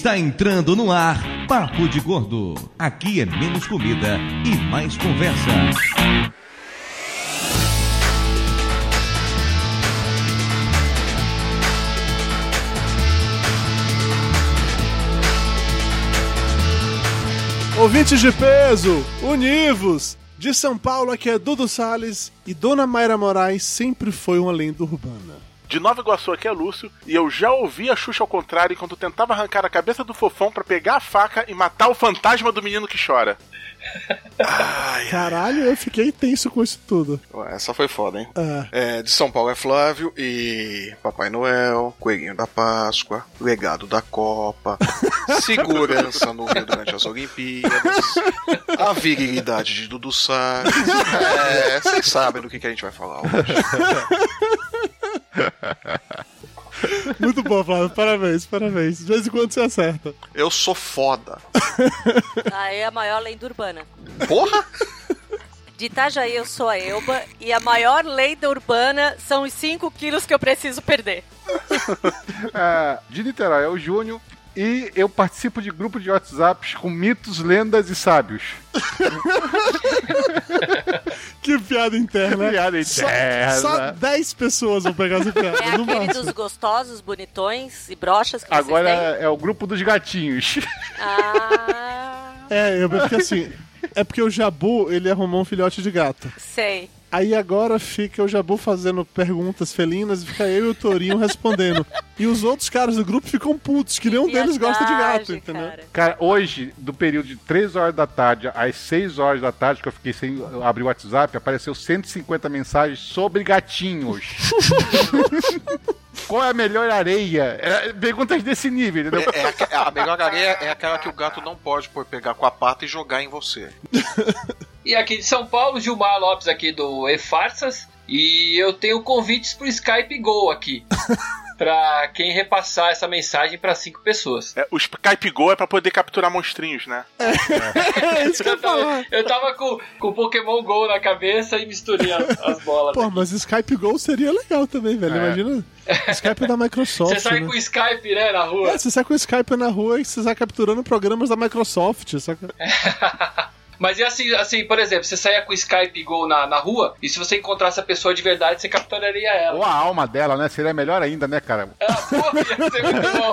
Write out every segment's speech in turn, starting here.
Está entrando no ar Papo de Gordo. Aqui é menos comida e mais conversa. Ouvintes de peso, univos! De São Paulo, aqui é Dudu Salles e Dona Mayra Moraes sempre foi uma lenda urbana. De Nova Iguaçu aqui é Lúcio, e eu já ouvi a Xuxa ao contrário enquanto tentava arrancar a cabeça do fofão para pegar a faca e matar o fantasma do menino que chora. Ai, Caralho, eu fiquei tenso com isso tudo. Essa foi foda, hein? É. É, de São Paulo é Flávio e Papai Noel, Coelhinho da Páscoa, Legado da Copa, Segurança no Rio durante as Olimpíadas, a virilidade de Dudu Salles. É, vocês sabem do que, que a gente vai falar hoje. Muito bom, Flávio. Parabéns, parabéns. De vez em quando você acerta. Eu sou foda. Aí é a maior lenda urbana. Porra! De Itajaí eu sou a Elba e a maior lenda urbana são os 5 quilos que eu preciso perder. É, de Niterói é o Júnior e eu participo de grupo de WhatsApps com mitos, lendas e sábios. Que piada interna. Piada Só- interna. Só 10 pessoas vão pegar essa piada. É no aquele máximo. dos gostosos, bonitões e brochas que Agora vocês têm? é o grupo dos gatinhos. Ah, É, eu, porque assim. É porque o Jabu, ele arrumou um filhote de gato. sei. Aí agora fica o Jabu fazendo perguntas felinas e fica eu e o Torinho respondendo. E os outros caras do grupo ficam putos, que nenhum deles gosta de gato, entendeu? cara. Cara, hoje, do período de 3 horas da tarde às 6 horas da tarde, que eu fiquei sem abrir o WhatsApp, apareceu 150 mensagens sobre gatinhos. Qual é a melhor areia? É, perguntas desse nível, entendeu? É, é a melhor areia é aquela que o gato não pode pôr, pegar com a pata e jogar em você. E aqui de São Paulo, Gilmar Lopes aqui do E-Farsas. E eu tenho convites pro Skype Go aqui. pra quem repassar essa mensagem pra cinco pessoas. É, o Skype Go é pra poder capturar monstrinhos, né? É isso que eu falar. Eu tava com o Pokémon Go na cabeça e misturei as, as bolas. Pô, mas Skype Go seria legal também, velho. É. Imagina. Skype da Microsoft. Você sai né? com o Skype, né, na rua. É, você sai com o Skype na rua e você sai capturando programas da Microsoft, saca? Mas e assim, assim, por exemplo, você saia com o Skype Go na, na rua e se você encontrasse a pessoa de verdade, você capturaria ela. Ou a alma dela, né? Seria melhor ainda, né, cara? Ah, porra, ia ser muito bom.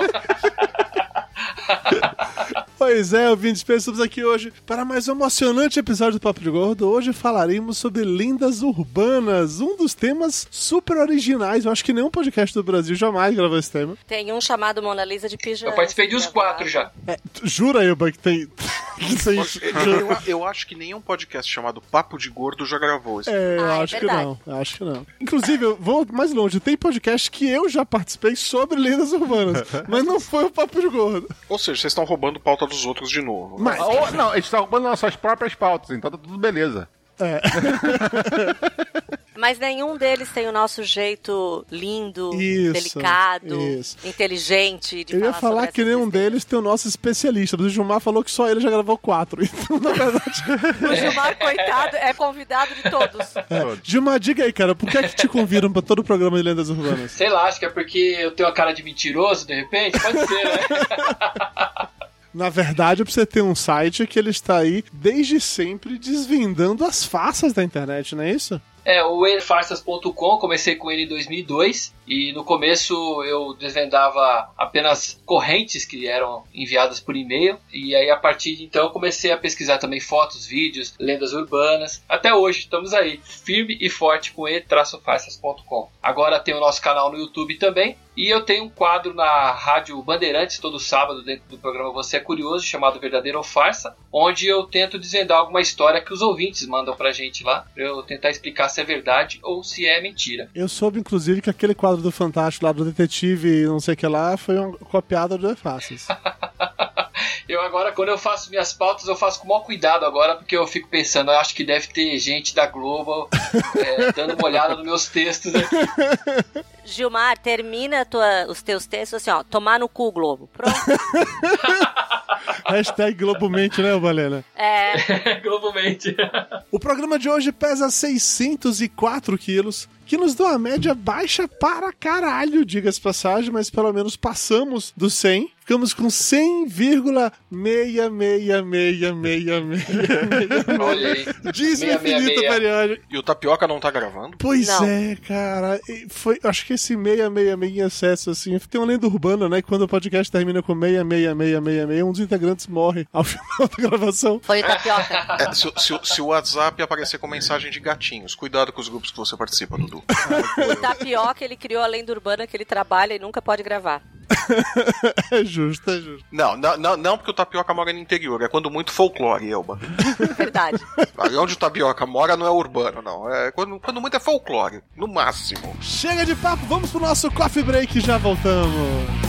Pois é, ouvintes, estamos aqui hoje para mais um emocionante episódio do Papo de Gordo. Hoje falaremos sobre lendas urbanas, um dos temas super originais. Eu acho que nenhum podcast do Brasil jamais gravou esse tema. Tem um chamado Mona Lisa de Pijama. Eu participei de uns quatro já. É, jura, Elba, que tem. que tem Eu, eu acho que nenhum podcast chamado Papo de Gordo já gravou esse. É, eu Ah, é acho que verdade. não. eu Acho que não. Inclusive, eu vou mais longe. Tem podcast que eu já participei sobre lendas urbanas, mas não foi o Papo de Gordo. Ou seja, vocês estão roubando pauta dos outros de novo. né? Mas, Ou, não, a gente tá roubando nossas próprias pautas, então tá tudo beleza. Mas nenhum deles tem o nosso jeito lindo, Isso, delicado, isso. inteligente de eu ia falar falar sobre que nenhum deles tem o nosso especialista, mas o Gilmar falou que só ele já gravou quatro. Então, na verdade. O Gilmar, coitado, é convidado de todos. Gilmar, diga aí, cara, por que é que te conviram pra todo o programa de lendas urbanas? Sei lá, acho que é porque eu tenho a cara de mentiroso, de repente. Pode ser, né? Na verdade, é pra você ter um site que ele está aí desde sempre desvendando as farsas da internet, não é isso? É, o efarsas.com, comecei com ele em 2002 e no começo eu desvendava apenas correntes que eram enviadas por e-mail e aí a partir de então comecei a pesquisar também fotos, vídeos, lendas urbanas. Até hoje estamos aí, firme e forte com e-farsas.com. Agora tem o nosso canal no YouTube também e eu tenho um quadro na Rádio Bandeirantes todo sábado dentro do programa Você é Curioso, chamado Verdadeiro ou Farsa, onde eu tento desvendar alguma história que os ouvintes mandam pra gente lá, eu tentar explicar se é verdade ou se é mentira. Eu soube, inclusive, que aquele quadro do Fantástico lá do detetive não sei o que lá foi uma copiada do Farsas. Eu agora, quando eu faço minhas pautas, eu faço com o maior cuidado agora, porque eu fico pensando, eu acho que deve ter gente da Globo é, dando uma olhada nos meus textos aqui. Gilmar, termina tua- os teus textos assim, ó, tomar no cu, Globo. Pronto. Hashtag Globomente, né, Valena? É, Globalmente. O programa de hoje pesa 604 quilos, que nos dá uma média baixa para caralho, diga-se passagem, mas pelo menos passamos dos 100. Ficamos com 100,66666. Olha aí. Dízimo infinito periódico. E o Tapioca não tá gravando? Pois Não. é, cara. Foi, acho que esse 666 em excesso, assim, tem uma lenda urbana, né? Quando o podcast termina com 66666, um dos integrantes morre ao final da gravação. Foi o tapioca. É, se, o- se se o WhatsApp aparecer com mensagem de gatinhos, cuidado com os grupos que você participa, Dudu. o tapioca, ele criou a lenda urbana que ele trabalha e nunca pode gravar. É justo, é justo. Não, não, não, não porque o Tapioca mora no interior, é quando muito folclore, Elba. Verdade. Ali onde o Tapioca mora não é urbano, não. É quando, quando muito é folclore, no máximo. Chega de papo, vamos pro nosso coffee break e já voltamos.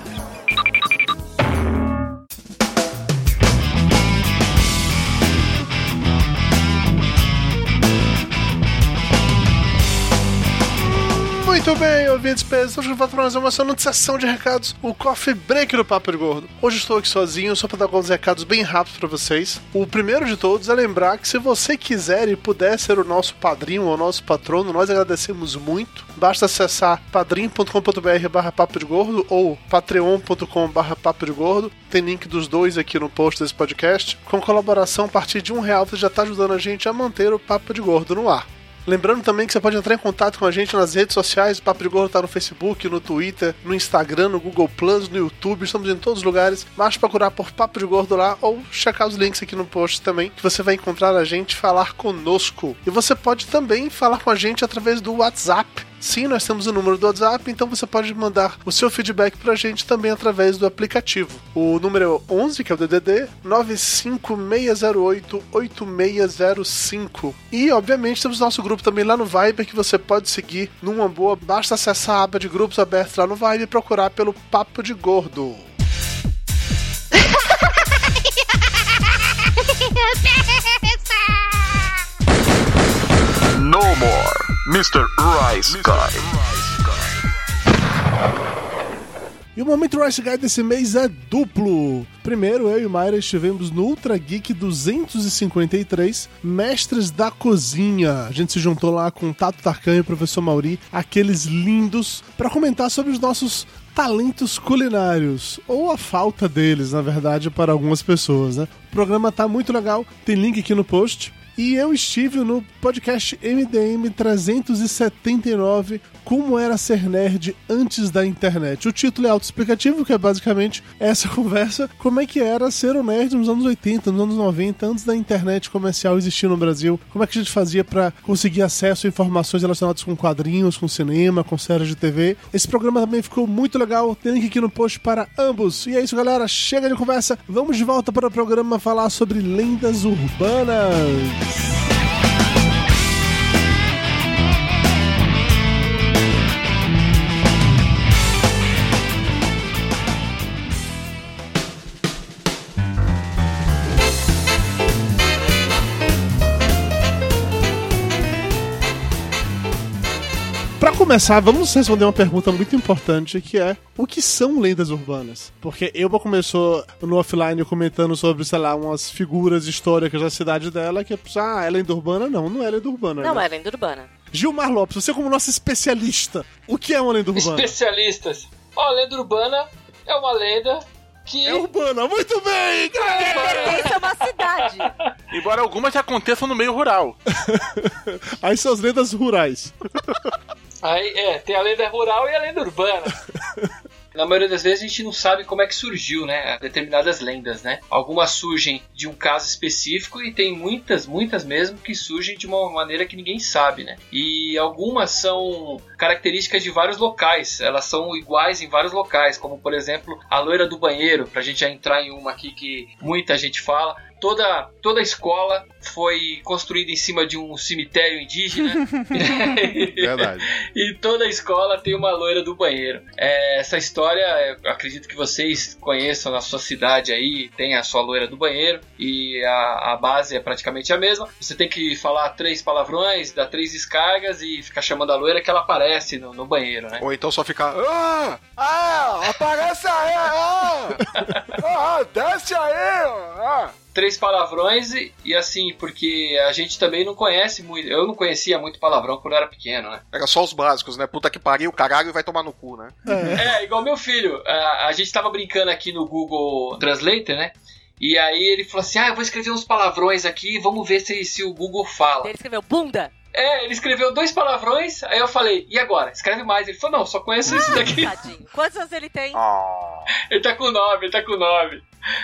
ouvintes hoje vamos para mais uma emocionante sessão de recados, o Coffee Break do Papo de Gordo. Hoje estou aqui sozinho, só para dar alguns recados bem rápidos para vocês. O primeiro de todos é lembrar que se você quiser e puder ser o nosso padrinho ou nosso patrono, nós agradecemos muito. Basta acessar padrim.com.br barra papo de gordo ou patreon.com barra papo de gordo. Tem link dos dois aqui no post desse podcast. Com colaboração a partir de um real, você já está ajudando a gente a manter o Papo de Gordo no ar. Lembrando também que você pode entrar em contato com a gente nas redes sociais. O Papo de Gordo tá no Facebook, no Twitter, no Instagram, no Google Plus, no YouTube. Estamos em todos os lugares. Basta procurar por Papo de Gordo lá ou checar os links aqui no post também, que você vai encontrar a gente falar conosco. E você pode também falar com a gente através do WhatsApp. Sim, nós temos o número do WhatsApp, então você pode mandar o seu feedback pra gente também através do aplicativo. O número é o 11, que é o DDD, 95608-8605. E, obviamente, temos nosso grupo também lá no Viber, que você pode seguir numa boa. Basta acessar a aba de grupos abertos lá no Viber e procurar pelo Papo de Gordo. No more, Mr. Rice Guy. E o Momento Rice Guy desse mês é duplo. Primeiro, eu e Mayra estivemos no Ultra Geek 253, Mestres da Cozinha. A gente se juntou lá com o Tato Tarkan e o professor Mauri, aqueles lindos, para comentar sobre os nossos talentos culinários, ou a falta deles, na verdade, para algumas pessoas, né? O programa tá muito legal, tem link aqui no post. E eu estive no podcast MDM 379, Como Era Ser Nerd Antes da Internet. O título é autoexplicativo, que é basicamente essa conversa, como é que era ser um nerd nos anos 80, nos anos 90, antes da internet comercial existir no Brasil, como é que a gente fazia para conseguir acesso a informações relacionadas com quadrinhos, com cinema, com séries de TV. Esse programa também ficou muito legal, tem link aqui no post para ambos. E é isso, galera, chega de conversa, vamos de volta para o programa falar sobre lendas urbanas. Começar, vamos responder uma pergunta muito importante que é o que são lendas urbanas? Porque Elba começou no offline comentando sobre, sei lá, umas figuras históricas da cidade dela que, ah, é lenda urbana? Não, não é lenda urbana. Não né? é lenda urbana. Gilmar Lopes, você como nosso especialista, o que é uma lenda urbana? Especialistas. Ó, a lenda urbana é uma lenda que. É urbana, muito bem! Isso é uma cidade. Embora algumas aconteçam no meio rural. Aí são as lendas rurais. Aí, é, tem a lenda rural e a lenda urbana. Na maioria das vezes a gente não sabe como é que surgiu, né? Determinadas lendas, né? Algumas surgem de um caso específico e tem muitas, muitas mesmo que surgem de uma maneira que ninguém sabe, né? E algumas são características de vários locais. Elas são iguais em vários locais, como por exemplo a loira do banheiro, pra gente já entrar em uma aqui que muita gente fala. toda, toda escola foi construída em cima de um cemitério indígena. Verdade. e toda a escola tem uma loira do banheiro. É, essa história, acredito que vocês conheçam na sua cidade aí, tem a sua loira do banheiro e a, a base é praticamente a mesma. Você tem que falar três palavrões, dar três descargas e ficar chamando a loira que ela aparece no, no banheiro, né? Ou então só ficar. Ah! Ah! Aparece aí! Ah! ah desce aí! Ah! três palavrões e, e, assim, porque a gente também não conhece muito. Eu não conhecia muito palavrão quando eu era pequeno, né? Era só os básicos, né? Puta que pariu, caralho e vai tomar no cu, né? É, é igual meu filho. A, a gente tava brincando aqui no Google Translator, né? E aí ele falou assim: Ah, eu vou escrever uns palavrões aqui, vamos ver se, se o Google fala. Ele escreveu bunda. É, ele escreveu dois palavrões, aí eu falei, e agora? Escreve mais. Ele falou, não, só conheço isso daqui. Tadinho. Quantos anos ele tem? Oh. Ele tá com nove, ele tá com nove.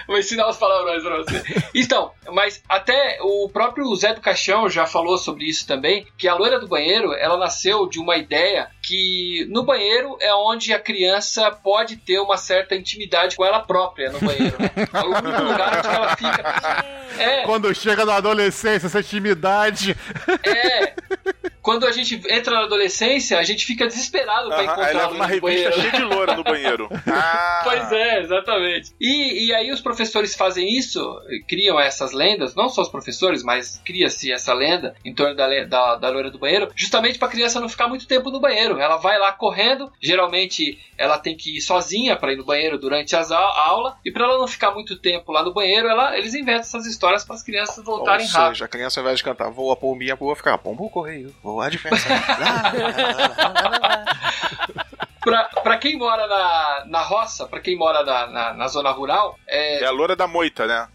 Vou ensinar os palavrões pra você. Então, mas até o próprio Zé do Caixão já falou sobre isso também, que a loira do banheiro, ela nasceu de uma ideia que no banheiro é onde a criança pode ter uma certa intimidade com ela própria no banheiro, né? É o único lugar onde ela fica. É, Quando chega na adolescência, essa intimidade. é. Quando a gente entra na adolescência, a gente fica desesperado pra Aham, encontrar aí leva uma revista banheiro. cheia de loura no banheiro. Ah, Pois é, exatamente. E, e aí os professores fazem isso, criam essas lendas, não só os professores, mas cria-se essa lenda em torno da, da, da loira do banheiro, justamente para a criança não ficar muito tempo no banheiro. Ela vai lá correndo, geralmente ela tem que ir sozinha para ir no banheiro durante as a a aula, e para ela não ficar muito tempo lá no banheiro, ela, eles inventam essas histórias para as crianças Ou voltarem rápido. seja, a criança ao invés de cantar voa pombinha, voa ficar pombo correio, voa a diferença. Lá, lá, lá, lá, lá, lá. Pra, pra quem mora na, na roça, pra quem mora na, na, na zona rural, é, é a loura da moita, né?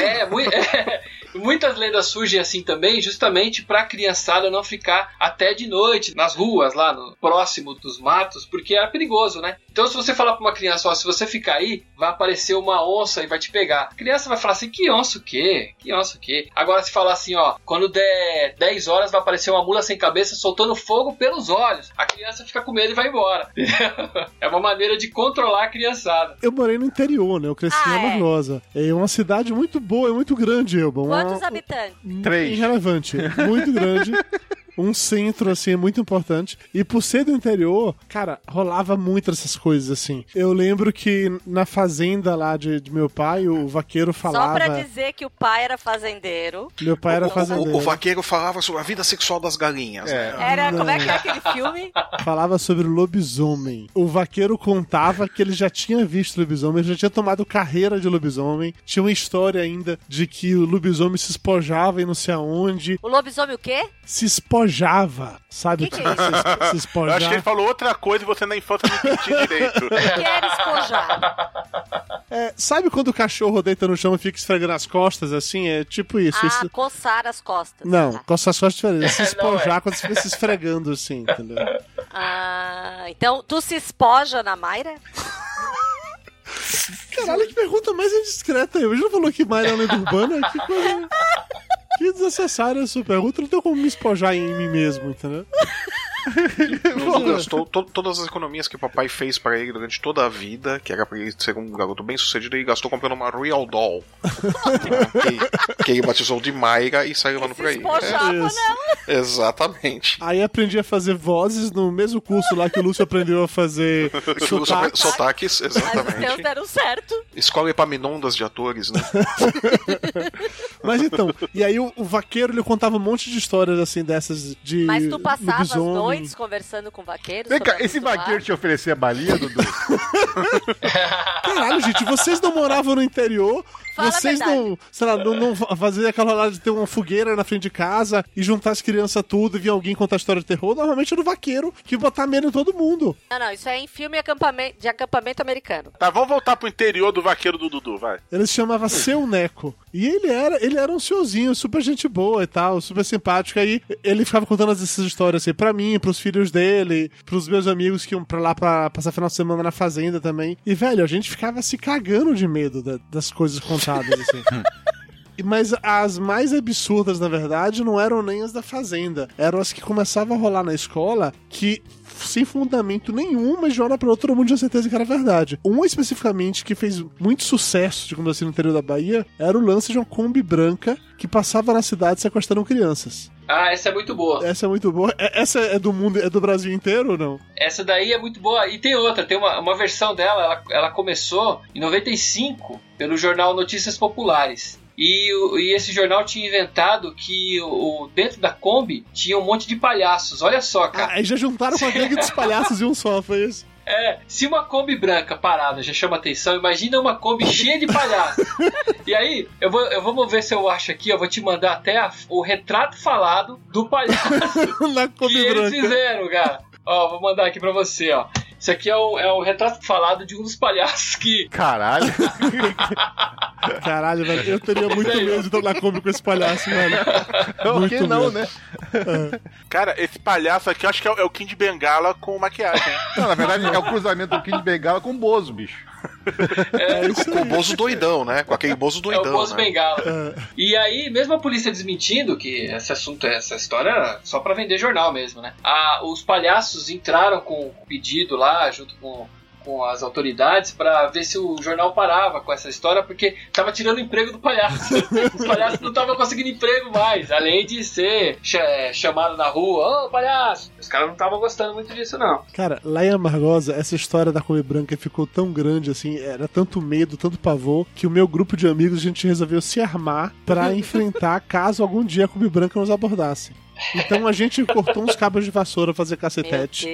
É, mui- é, muitas lendas surgem assim também, justamente pra criançada não ficar até de noite nas ruas, lá no próximo dos matos, porque era perigoso, né? Então, se você falar pra uma criança, ó, se você ficar aí, vai aparecer uma onça e vai te pegar. A criança vai falar assim: que onça o quê? Que onça o quê? Agora, se falar assim, ó, quando der 10 horas, vai aparecer uma mula sem cabeça soltando fogo pelos olhos. A criança fica com medo e vai embora. é uma maneira de controlar a criançada. Eu morei no interior, né? Eu cresci Ah, em é? Amargosa. É uma cidade muito boa, é muito grande, Elba. Uma- Quantos habitantes? Três. Irrelevante. Muito grande. Um centro, assim, é muito importante. E por ser do interior, cara, rolava muito essas coisas, assim. Eu lembro que na fazenda lá de, de meu pai, o vaqueiro Só falava. pra dizer que o pai era fazendeiro. Meu pai era O- fazendeiro. O, o vaqueiro falava sobre a vida sexual das galinhas. É. né? Era, Não. como é que é aquele filme? falava sobre lobisomem. O vaqueiro contava que ele já tinha visto lobisomem, já tinha tomado carreira de lobisomem. Tinha uma história ainda de que o lobisomem se espojava e não sei aonde. O lobisomem o quê? Se espojava. Sabe Que que é isso? se, se Eu espojar? acho que ele falou outra coisa e você na infância não entendia direito. O que era espojar? É, sabe quando o cachorro deita no chão e fica esfregando as costas, assim? É tipo isso. Ah, isso- coçar as costas. Não, Tá. coçar as costas é diferente. É se Não, espojar é. quando você fica se esfregando, assim, entendeu? Ah, então tu se espoja na Mayra? Caralho, que pergunta mais indiscreta. Eu já falou que Mayra é lenda urbana? Que coisa... Que desnecessária essa pergunta. Não tenho como me espojar em mim mesmo, entendeu? Douglas, to- to- todas as economias que o papai fez pra ele durante toda a vida, que era pra ele ser um garoto bem sucedido, ele gastou comprando uma Real Doll. que, que ele batizou de Mayra e saiu levando por aí. Espojava, Isso. não. É, exatamente. Aí aprendi a fazer vozes no mesmo curso lá que o Lúcio aprendeu a fazer sotaques. Sotaques, exatamente. deram certo. Escola Epaminondas de atores, né? Mas então, e aí o, o vaqueiro ele contava um monte de histórias assim dessas de. Mas tu passava as lobisomem. Noites conversando com vaqueiros? Vem cá, esse vaqueiro te oferecia balinha, Dudu? Caralho, gente, vocês não moravam no interior. Fala vocês não, sei lá, não, não faziam aquela rolada de ter uma fogueira na frente de casa e juntar as crianças tudo e vir alguém contar história de terror. Normalmente era o vaqueiro que botar medo em todo mundo. Não, não, isso é em filme acampamento, de acampamento americano. Tá, vamos voltar pro interior do vaqueiro do Dudu, vai. Ele se chamava Seu Neco. E ele era, ele era um senhorzinho, super gente boa e tal, super simpático. Aí ele ficava contando essas histórias assim pra mim, pros filhos dele, pros meus amigos que iam pra lá pra passar final de semana na fazenda também. E, velho, a gente ficava se cagando de medo da- das coisas contadas, assim. Mas as mais absurdas, na verdade, não eram nem as da Fazenda. Eram as que começavam a rolar na escola que sem fundamento nenhum, mas de hora pra outra todo mundo tinha certeza que era verdade. Uma especificamente que fez muito sucesso, digamos assim, no interior da Bahia, era o lance de uma Kombi branca que passava na cidade sequestrando crianças. Ah, essa é muito boa. Essa é muito boa. É- Essa é do mundo, é do Brasil inteiro ou não? Essa daí é muito boa. E tem outra, tem uma, uma versão dela, ela, ela começou em 95 pelo jornal Notícias Populares. E, e esse jornal tinha inventado que o, dentro da Kombi tinha um monte de palhaços. Olha só, cara. Ah, aí já juntaram com a gangue dos palhaços em um só, foi isso? É, se uma Kombi branca parada já chama atenção, imagina uma Kombi cheia de palhaços. e aí, eu vou, eu vou ver se eu acho aqui, eu vou te mandar até a- o retrato falado do palhaço Na que Kombi eles branca. fizeram, cara. Ó, vou mandar aqui pra você, ó. Isso aqui é o, é o retrato falado de um dos palhaços que. Caralho. Caralho, velho, eu teria muito medo de estar na Kombi com esse palhaço, velho. Por que Muito não, medo. né? Cara, esse palhaço aqui, eu acho que é o, é o Kim de Bengala com maquiagem. Não, na verdade é o cruzamento do de Bengala com o Bozo, bicho. Com o Bozo doidão, né? Com aquele Bozo É doidão, o Bozo né? Bengala. E aí, mesmo a polícia desmentindo que esse assunto, essa história era só pra vender jornal mesmo, né? Ah, os palhaços entraram com o pedido lá, junto com, com as autoridades, pra ver se o jornal parava com essa história, porque tava tirando emprego do palhaço. Os palhaços não estavam conseguindo emprego mais, além de ser cha- chamado na rua, ô palhaço! Os caras não estavam gostando muito disso, não. Cara, lá em Amargosa, essa história da Kombi Branca ficou tão grande, assim, era tanto medo, tanto pavor, que o meu grupo de amigos, a gente resolveu se armar pra enfrentar caso algum dia a Kombi Branca nos abordasse. Então a gente cortou uns cabos de vassoura pra fazer cacetete.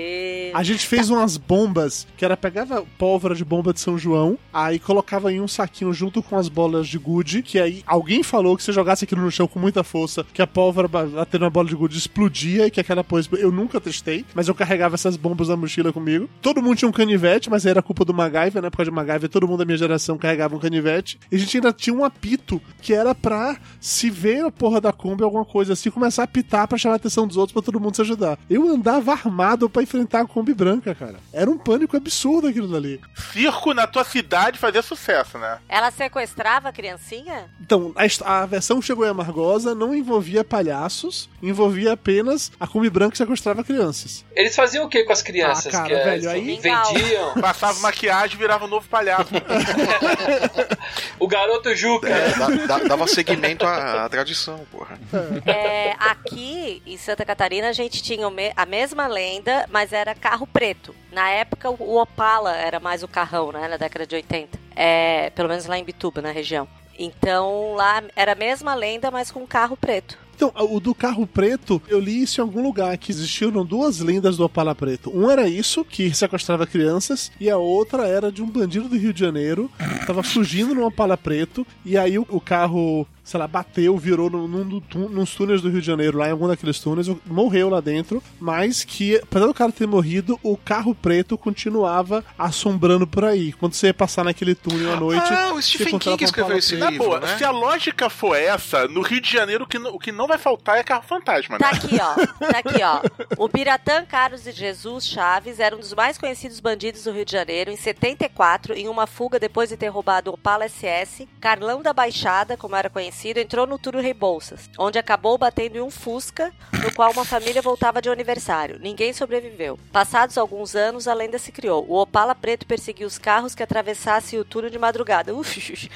A gente fez umas bombas, que era pegava pólvora de bomba de São João, aí colocava em um saquinho junto com as bolas de gude, que aí alguém falou que se jogasse aquilo no chão com muita força, que a pólvora ba- batendo na bola de gude explodia e que aquela pose. Eu nunca testei, mas eu carregava essas bombas na mochila comigo. Todo mundo tinha um canivete, mas aí era culpa do MacGyver, né? Por causa de MacGyver, todo mundo da minha geração carregava um canivete. E a gente ainda tinha um apito que era pra se ver a porra da Kombi, alguma coisa assim, começar a apitar pra chamar a atenção dos outros pra todo mundo se ajudar. Eu andava armado pra enfrentar a Kombi branca, cara. Era um pânico absurdo aquilo dali. Circo na tua cidade fazia sucesso, né? Ela sequestrava a criancinha? Então, a, a versão chegou em Amargosa não envolvia palhaços, envolvia apenas a Kombi branca que sequestrava crianças. Eles faziam o que com as crianças? Ah, cara, que, velho, aí- vendiam Passava maquiagem e virava um novo palhaço. o garoto Juca. É, dava seguimento à, à tradição, porra. É, aqui em Santa Catarina a gente tinha a mesma lenda, mas era carro preto. Na época o Opala era mais o carrão, né? Na década de 80. É, pelo menos lá em Bituba, na região. Então lá era a mesma lenda, mas com carro preto. Então, o do carro preto, eu li isso em algum lugar, que existiam duas lendas do Opala Preto. Um era isso, que sequestrava crianças, e a outra era de um bandido do Rio de Janeiro, tava fugindo no Opala Preto, e aí o, o carro, sei lá, bateu, virou num, num, nos túneis do Rio de Janeiro, lá em algum daqueles túneis, morreu lá dentro, mas que, apesar do cara ter morrido, o carro preto continuava assombrando por aí. Quando você ia passar naquele túnel à noite... Ah, o Stephen King escreveu esse Preto. Na livro, boa, né? se a lógica for essa, no Rio de Janeiro o que, não- o que não vai faltar é carro fantasma, né? Tá aqui, ó. Tá aqui, ó. O Biratã Carlos de Jesus Chaves era um dos mais conhecidos bandidos do Rio de Janeiro em 74, em uma fuga depois de ter roubado o Opala SS. Carlão da Baixada, como era conhecido, entrou no Túlio Rebouças, onde acabou batendo em um Fusca, no qual uma família voltava de aniversário. Ninguém sobreviveu. Passados alguns anos, a lenda se criou. O Opala Preto perseguia os carros que atravessassem o túnel de madrugada. Uf,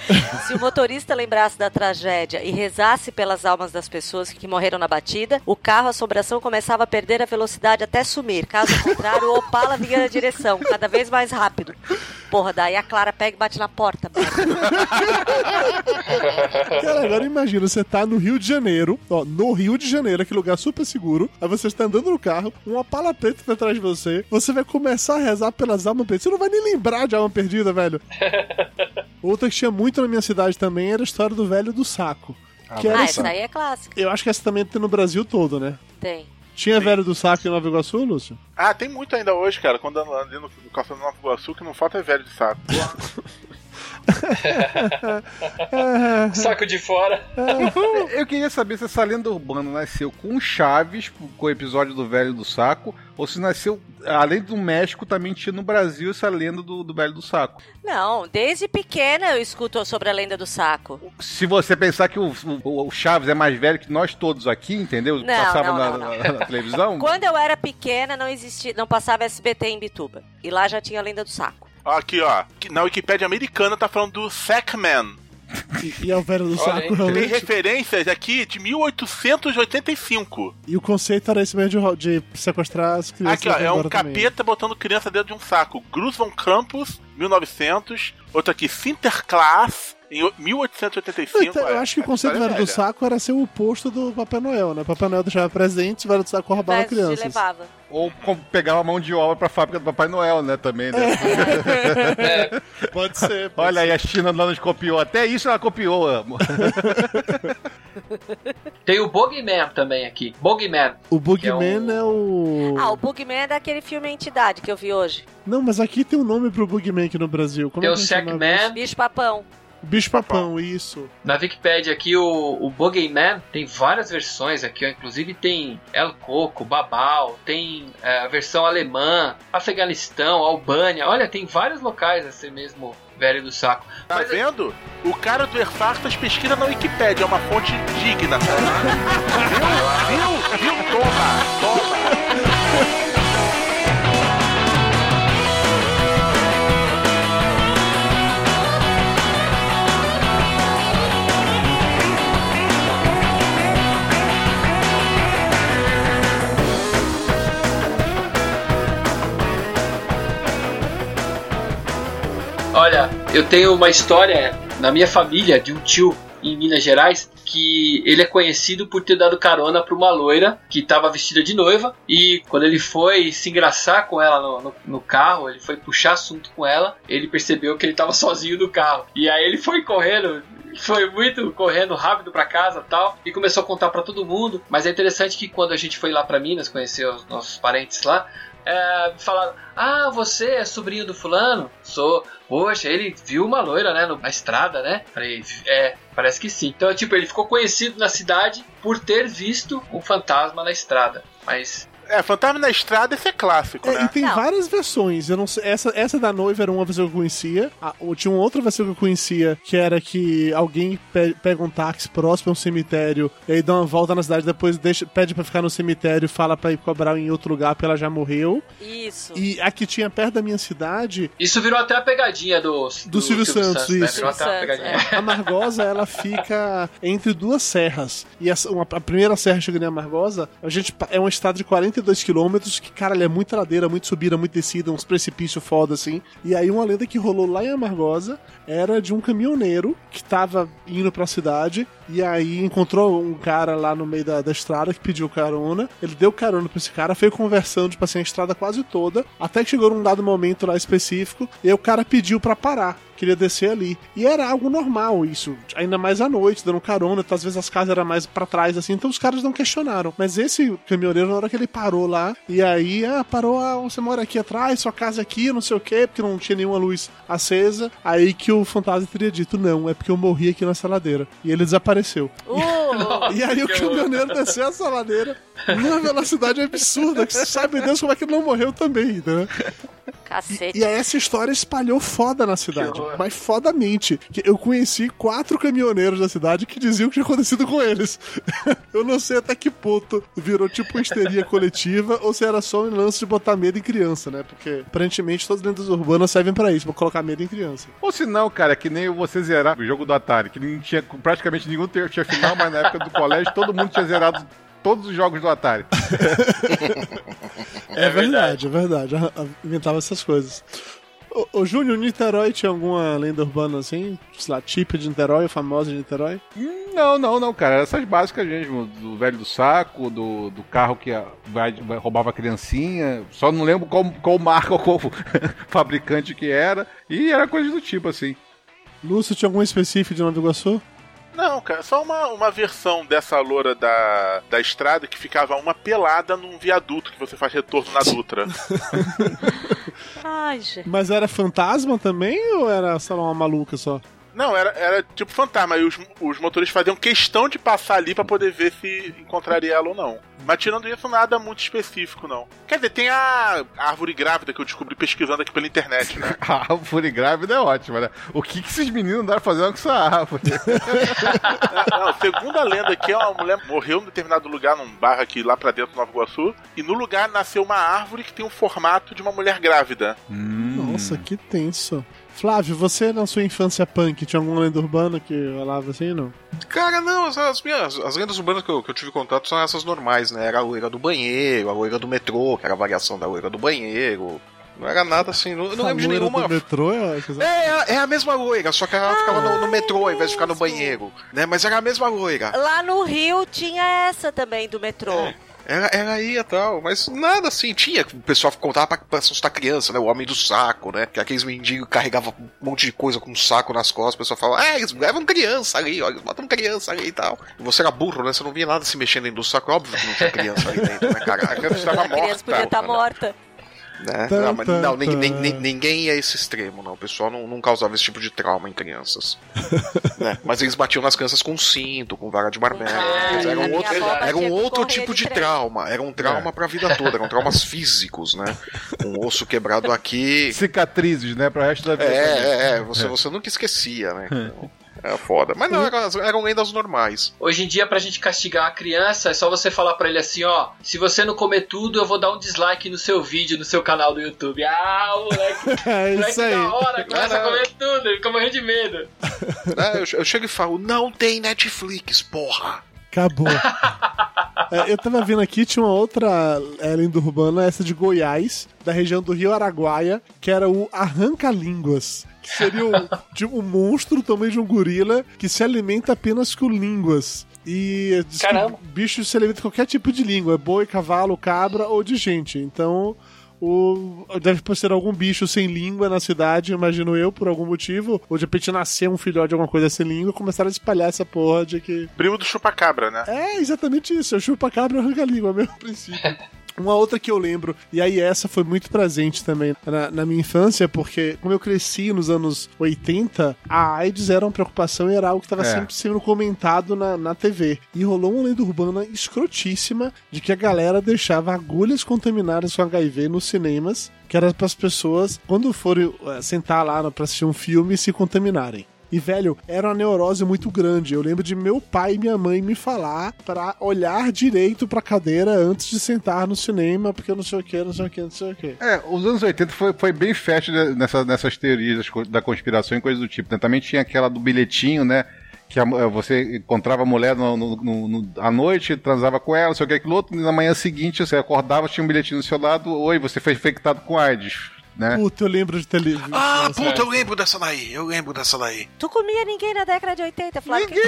se o motorista lembrasse da tragédia e rezasse pelas almas das pessoas que morreram na batida, o carro assombração começava a perder a velocidade até sumir. Caso contrário, o Opala vinha na direção, cada vez mais rápido. Porra, daí a Clara pega e bate na porta. Cara, agora imagina, você tá no Rio de Janeiro, ó, no Rio de Janeiro, aquele lugar super seguro, aí você está andando no carro, uma pala preta tá atrás de você, você vai começar a rezar pelas almas perdidas, você não vai nem lembrar de alma perdida, velho. Outra que tinha muito na minha cidade também era a história do velho do saco. Que era Ah, assim- essa aí é clássica. Eu acho que essa também tem no Brasil todo, né? Tem. Tinha velho do saco em Nova Iguaçu, Lúcio? Ah, tem muito ainda hoje, cara. Quando ando ali no, no calçado do Nova Iguaçu, que não falta é velho de saco. Saco de fora. Eu queria saber se essa lenda urbana nasceu com Chaves, com o episódio do Velho do Saco, ou se nasceu, além do México, também tinha no Brasil essa lenda do, do Velho do Saco. Não, desde pequena eu escuto sobre a lenda do saco. Se você pensar que o, o- o Chaves é mais velho que nós todos aqui, entendeu? Não, Passava não, na, não, não. na- na televisão. Quando eu era pequena, não existia, não passava SBT em Bituba. E lá já tinha a lenda do saco. Ó, Aqui, ó. Na Wikipédia americana tá falando do Sackman. E, e é o velho do saco, aí. Tem referências aqui de 1885. E o conceito era esse mesmo de, de sequestrar as crianças. Aqui, ó, é um embora também. capeta botando criança dentro de um saco. Grus von Campus, 1900. Outro aqui, Sinterklaas, em o- 1885. Então, eu É, acho que o a conceito do história velho é do saco era ser o oposto do Papai Noel, né? Papai Noel deixava presentes, o velho do saco roubava se crianças. levava. Ou com- pegar uma mão de obra pra fábrica do Papai Noel, né? Também, né? Pode ser. pode Olha aí, a China não nos copiou. Até isso ela copiou. amor. Tem o Bogeyman também aqui. Bogeyman. O Que é é o. Ah, o Bugman é daquele filme Entidade que eu vi hoje. Não, mas aqui tem um nome pro Boogeyman aqui no Brasil. Como Tem é o que a gente chama Sackman. Bicho papão. Isso? Bicho Papão, isso. Na Wikipedia aqui, o, o Bogeyman tem várias versões aqui, ó. Inclusive tem El Coco, Babal, tem é, a versão alemã, Afeganistão, Albânia. Olha, tem vários locais esse mesmo velho do saco. Tá Mas- vendo? O cara do Erfartas pesquisa na Wikipédia, é uma fonte digna. viu? Viu? Viu? Toma! Toma! Olha, eu tenho uma história na minha família de um tio em Minas Gerais que ele é conhecido por ter dado carona para uma loira que estava vestida de noiva e quando ele foi se engraçar com ela no, no- no carro, ele foi puxar assunto com ela, ele percebeu que ele estava sozinho no carro e aí ele foi correndo foi muito correndo rápido pra casa tal e começou a contar pra todo mundo. Mas é interessante que quando a gente foi lá pra Minas conhecer os nossos parentes lá, é, falaram: Ah, você é sobrinho do fulano? Sou. Poxa, ele viu uma loira, né, na estrada, né? Falei, é, parece que sim. Então, tipo, ele ficou conhecido na cidade por ter visto um fantasma na estrada. Mas É, Fantasma na Estrada, esse é clássico, É, e né? tem Não. várias versões. Eu não sei, essa, essa da noiva era uma versão que eu conhecia. Ou tinha uma outra versão que eu conhecia, que era que alguém pe- pega um táxi próximo a um cemitério, e aí dá uma volta na cidade, depois deixa, pede pra ficar no cemitério e fala pra ir cobrar em outro lugar porque ela já morreu. Isso. E a que tinha perto da minha cidade, isso virou até a pegadinha do, do, Silvio Santos, né? isso. Virou até uma Silvio Santos, pegadinha. a Margosa, ela fica entre duas serras. E essa- uma- a primeira serra chegando em Amargosa, a gente é uma estrada de 42 quilômetros, que, cara, ela é muita ladeira, muito subida, muito descida, uns precipícios foda, assim. E aí uma lenda que rolou lá em Amargosa era de um caminhoneiro que tava indo pra cidade, e aí encontrou um cara lá no meio da, da estrada que pediu carona. Ele deu carona pra esse cara, foi conversando, tipo assim, a estrada quase toda, até que chegou num dado momento lá específico, e aí o cara pediu pra parar queria descer ali. E era algo normal isso, ainda mais à noite, dando carona, às vezes as casas eram mais pra trás assim, então os caras não questionaram. Mas esse caminhoneiro, na hora que ele parou lá, e aí, ah, parou, ah, você mora aqui atrás, sua casa aqui, não sei o quê, porque não tinha nenhuma luz acesa, aí que o fantasma teria dito, não, é porque eu morri aqui nessa ladeira. E ele desapareceu. Uh, E aí o caminhoneiro desceu essa ladeira numa velocidade absurda, que sabe Deus como é que ele não morreu também, né? cacete. E aí essa história espalhou foda na cidade. Mas fodamente. Que Eu conheci quatro caminhoneiros da cidade que diziam que tinha acontecido com eles. eu não sei até que ponto virou tipo uma histeria coletiva ou se era só um lance de botar medo em criança, né? Porque aparentemente todas as lendas urbanas servem pra isso, pra colocar medo em criança. Ou se não, cara, que nem você zerar o jogo do Atari, que não tinha praticamente nenhum ter- tinha final, mas na época do colégio todo mundo tinha zerado todos os jogos do Atari. É, verdade, é verdade. Ah, ah, Inventava essas coisas. Ô, ô Júnior, Niterói tinha alguma lenda urbana assim? Sei lá, típica de Niterói, famosa de Niterói? Não, não, não, cara. Essas básicas mesmo, do velho do saco, do, do carro que vai, vai- roubava a criancinha. Só não lembro qual, qual marca ou qual fabricante que era. E era coisa do tipo, assim. Lúcio, tinha algum específico de Nova Iguaçu? Não, cara, só uma, uma versão dessa loura da, da estrada que ficava uma pelada num viaduto que você faz retorno na Dutra. Ai, gente. Mas era fantasma também ou era só uma maluca só? Não, era, era tipo fantasma. E os, os motoristas faziam questão de passar ali pra poder ver se encontraria ela ou não. Mas tirando isso, nada muito específico, não. Quer dizer, tem a árvore grávida que eu descobri pesquisando aqui pela internet, né? A árvore grávida é ótima, né? O que, que esses meninos andaram fazendo com essa árvore? Não, segundo a lenda aqui, uma mulher morreu em determinado lugar, num bairro aqui lá pra dentro do Nova Iguaçu, e no lugar nasceu uma árvore que tem o formato de uma mulher grávida. Nossa, que tenso. Flávio, você na sua infância punk tinha alguma lenda urbana que rolava assim, não? Cara, não, as, as minhas, as lendas urbanas que eu, que eu tive contato são essas normais, né? Era a loira do banheiro, a loira do metrô, que era a variação da loira do banheiro. Não era nada assim, não, não lembro de nenhuma. do metrô é... É, é a mesma loira, só que ela ficava no, no metrô ao invés de ficar no banheiro, né? Mas era a mesma loira. Lá no Rio tinha essa também do metrô. Ela, ela ia e tal, mas nada assim. Tinha, o pessoal contava pra, pra assustar criança, né? O homem do saco, né? Que aqueles mendigos carregavam um monte de coisa com um saco nas costas. O pessoal falava, ah, eles levam criança ali, ó, eles botam criança ali e tal. E você era burro, né? Você não via nada se mexendo dentro do saco. Óbvio que não tinha criança ali dentro, né, cara? A criança estava A criança podia morta. estar morta. Né? Não, mas tan, não, ninguém, ninguém ia a esse extremo, não. O pessoal não, não causava esse tipo de trauma em crianças. né? Mas eles batiam nas crianças com cinto, com vara de marmelo. Ah, era um outro, era um outro tipo de trauma. Era um trauma pra vida toda. Eram traumas físicos, né? Um osso quebrado aqui. Cicatrizes, né? Pro resto da vida. É, é, é. Você, você nunca esquecia, né? Então, É foda. Mas não, eram, eram lendas normais. Hoje em dia, pra gente castigar uma criança, é só você falar pra ele assim, ó, se você não comer tudo, eu vou dar um dislike no seu vídeo, no seu canal do YouTube. Ah, moleque, É moleque isso aí. da hora, começa a Não, não. comer tudo, ele fica morrendo de medo. É, eu, eu chego e falo, não tem Netflix, porra. Acabou. É, eu tava vendo aqui, tinha uma outra é, lenda urbana, essa de Goiás, da região do Rio Araguaia, que era o Arranca-Línguas. Que seria um, tipo, um monstro também de um gorila que se alimenta apenas com línguas. E diz que Caramba. o bicho se alimenta com qualquer tipo de língua, boi, cavalo, cabra ou de gente. Então, o, deve ser algum bicho sem língua na cidade, imagino eu, por algum motivo. Ou de repente nascer um filhote de alguma coisa sem língua, começaram a espalhar essa porra de que Primo do chupacabra, né? é exatamente isso, é chupa-cabra e arranca-língua, mesmo princípio. Uma outra que eu lembro, e aí essa foi muito presente também na, na minha infância, porque como eu cresci nos anos 80, a AIDS era uma preocupação e era algo que estava É. sempre sendo comentado na, na TV. E rolou uma lenda urbana escrotíssima de que a galera deixava agulhas contaminadas com HIV nos cinemas, que era para as pessoas, quando forem eh, sentar lá para assistir um filme, se contaminarem. E, velho, era uma neurose muito grande. Eu lembro de meu pai e minha mãe me falar pra olhar direito pra cadeira antes de sentar no cinema, porque não sei o que, não sei o que, não sei o que. É, os anos 80 foi, foi bem fértil nessa, nessas teorias da conspiração e coisas do tipo. né? Também tinha aquela do bilhetinho, né? Que a- você encontrava a mulher no- no- no- à noite, transava com ela, não sei o que, aquilo outro, e na manhã seguinte você acordava, tinha um bilhetinho do seu lado, oi, você foi infectado com AIDS, né? Puta, eu lembro de televisão. Ah, puta, eu lembro dessa daí. Eu lembro dessa daí. Tu comia ninguém na década de 80, Flávio?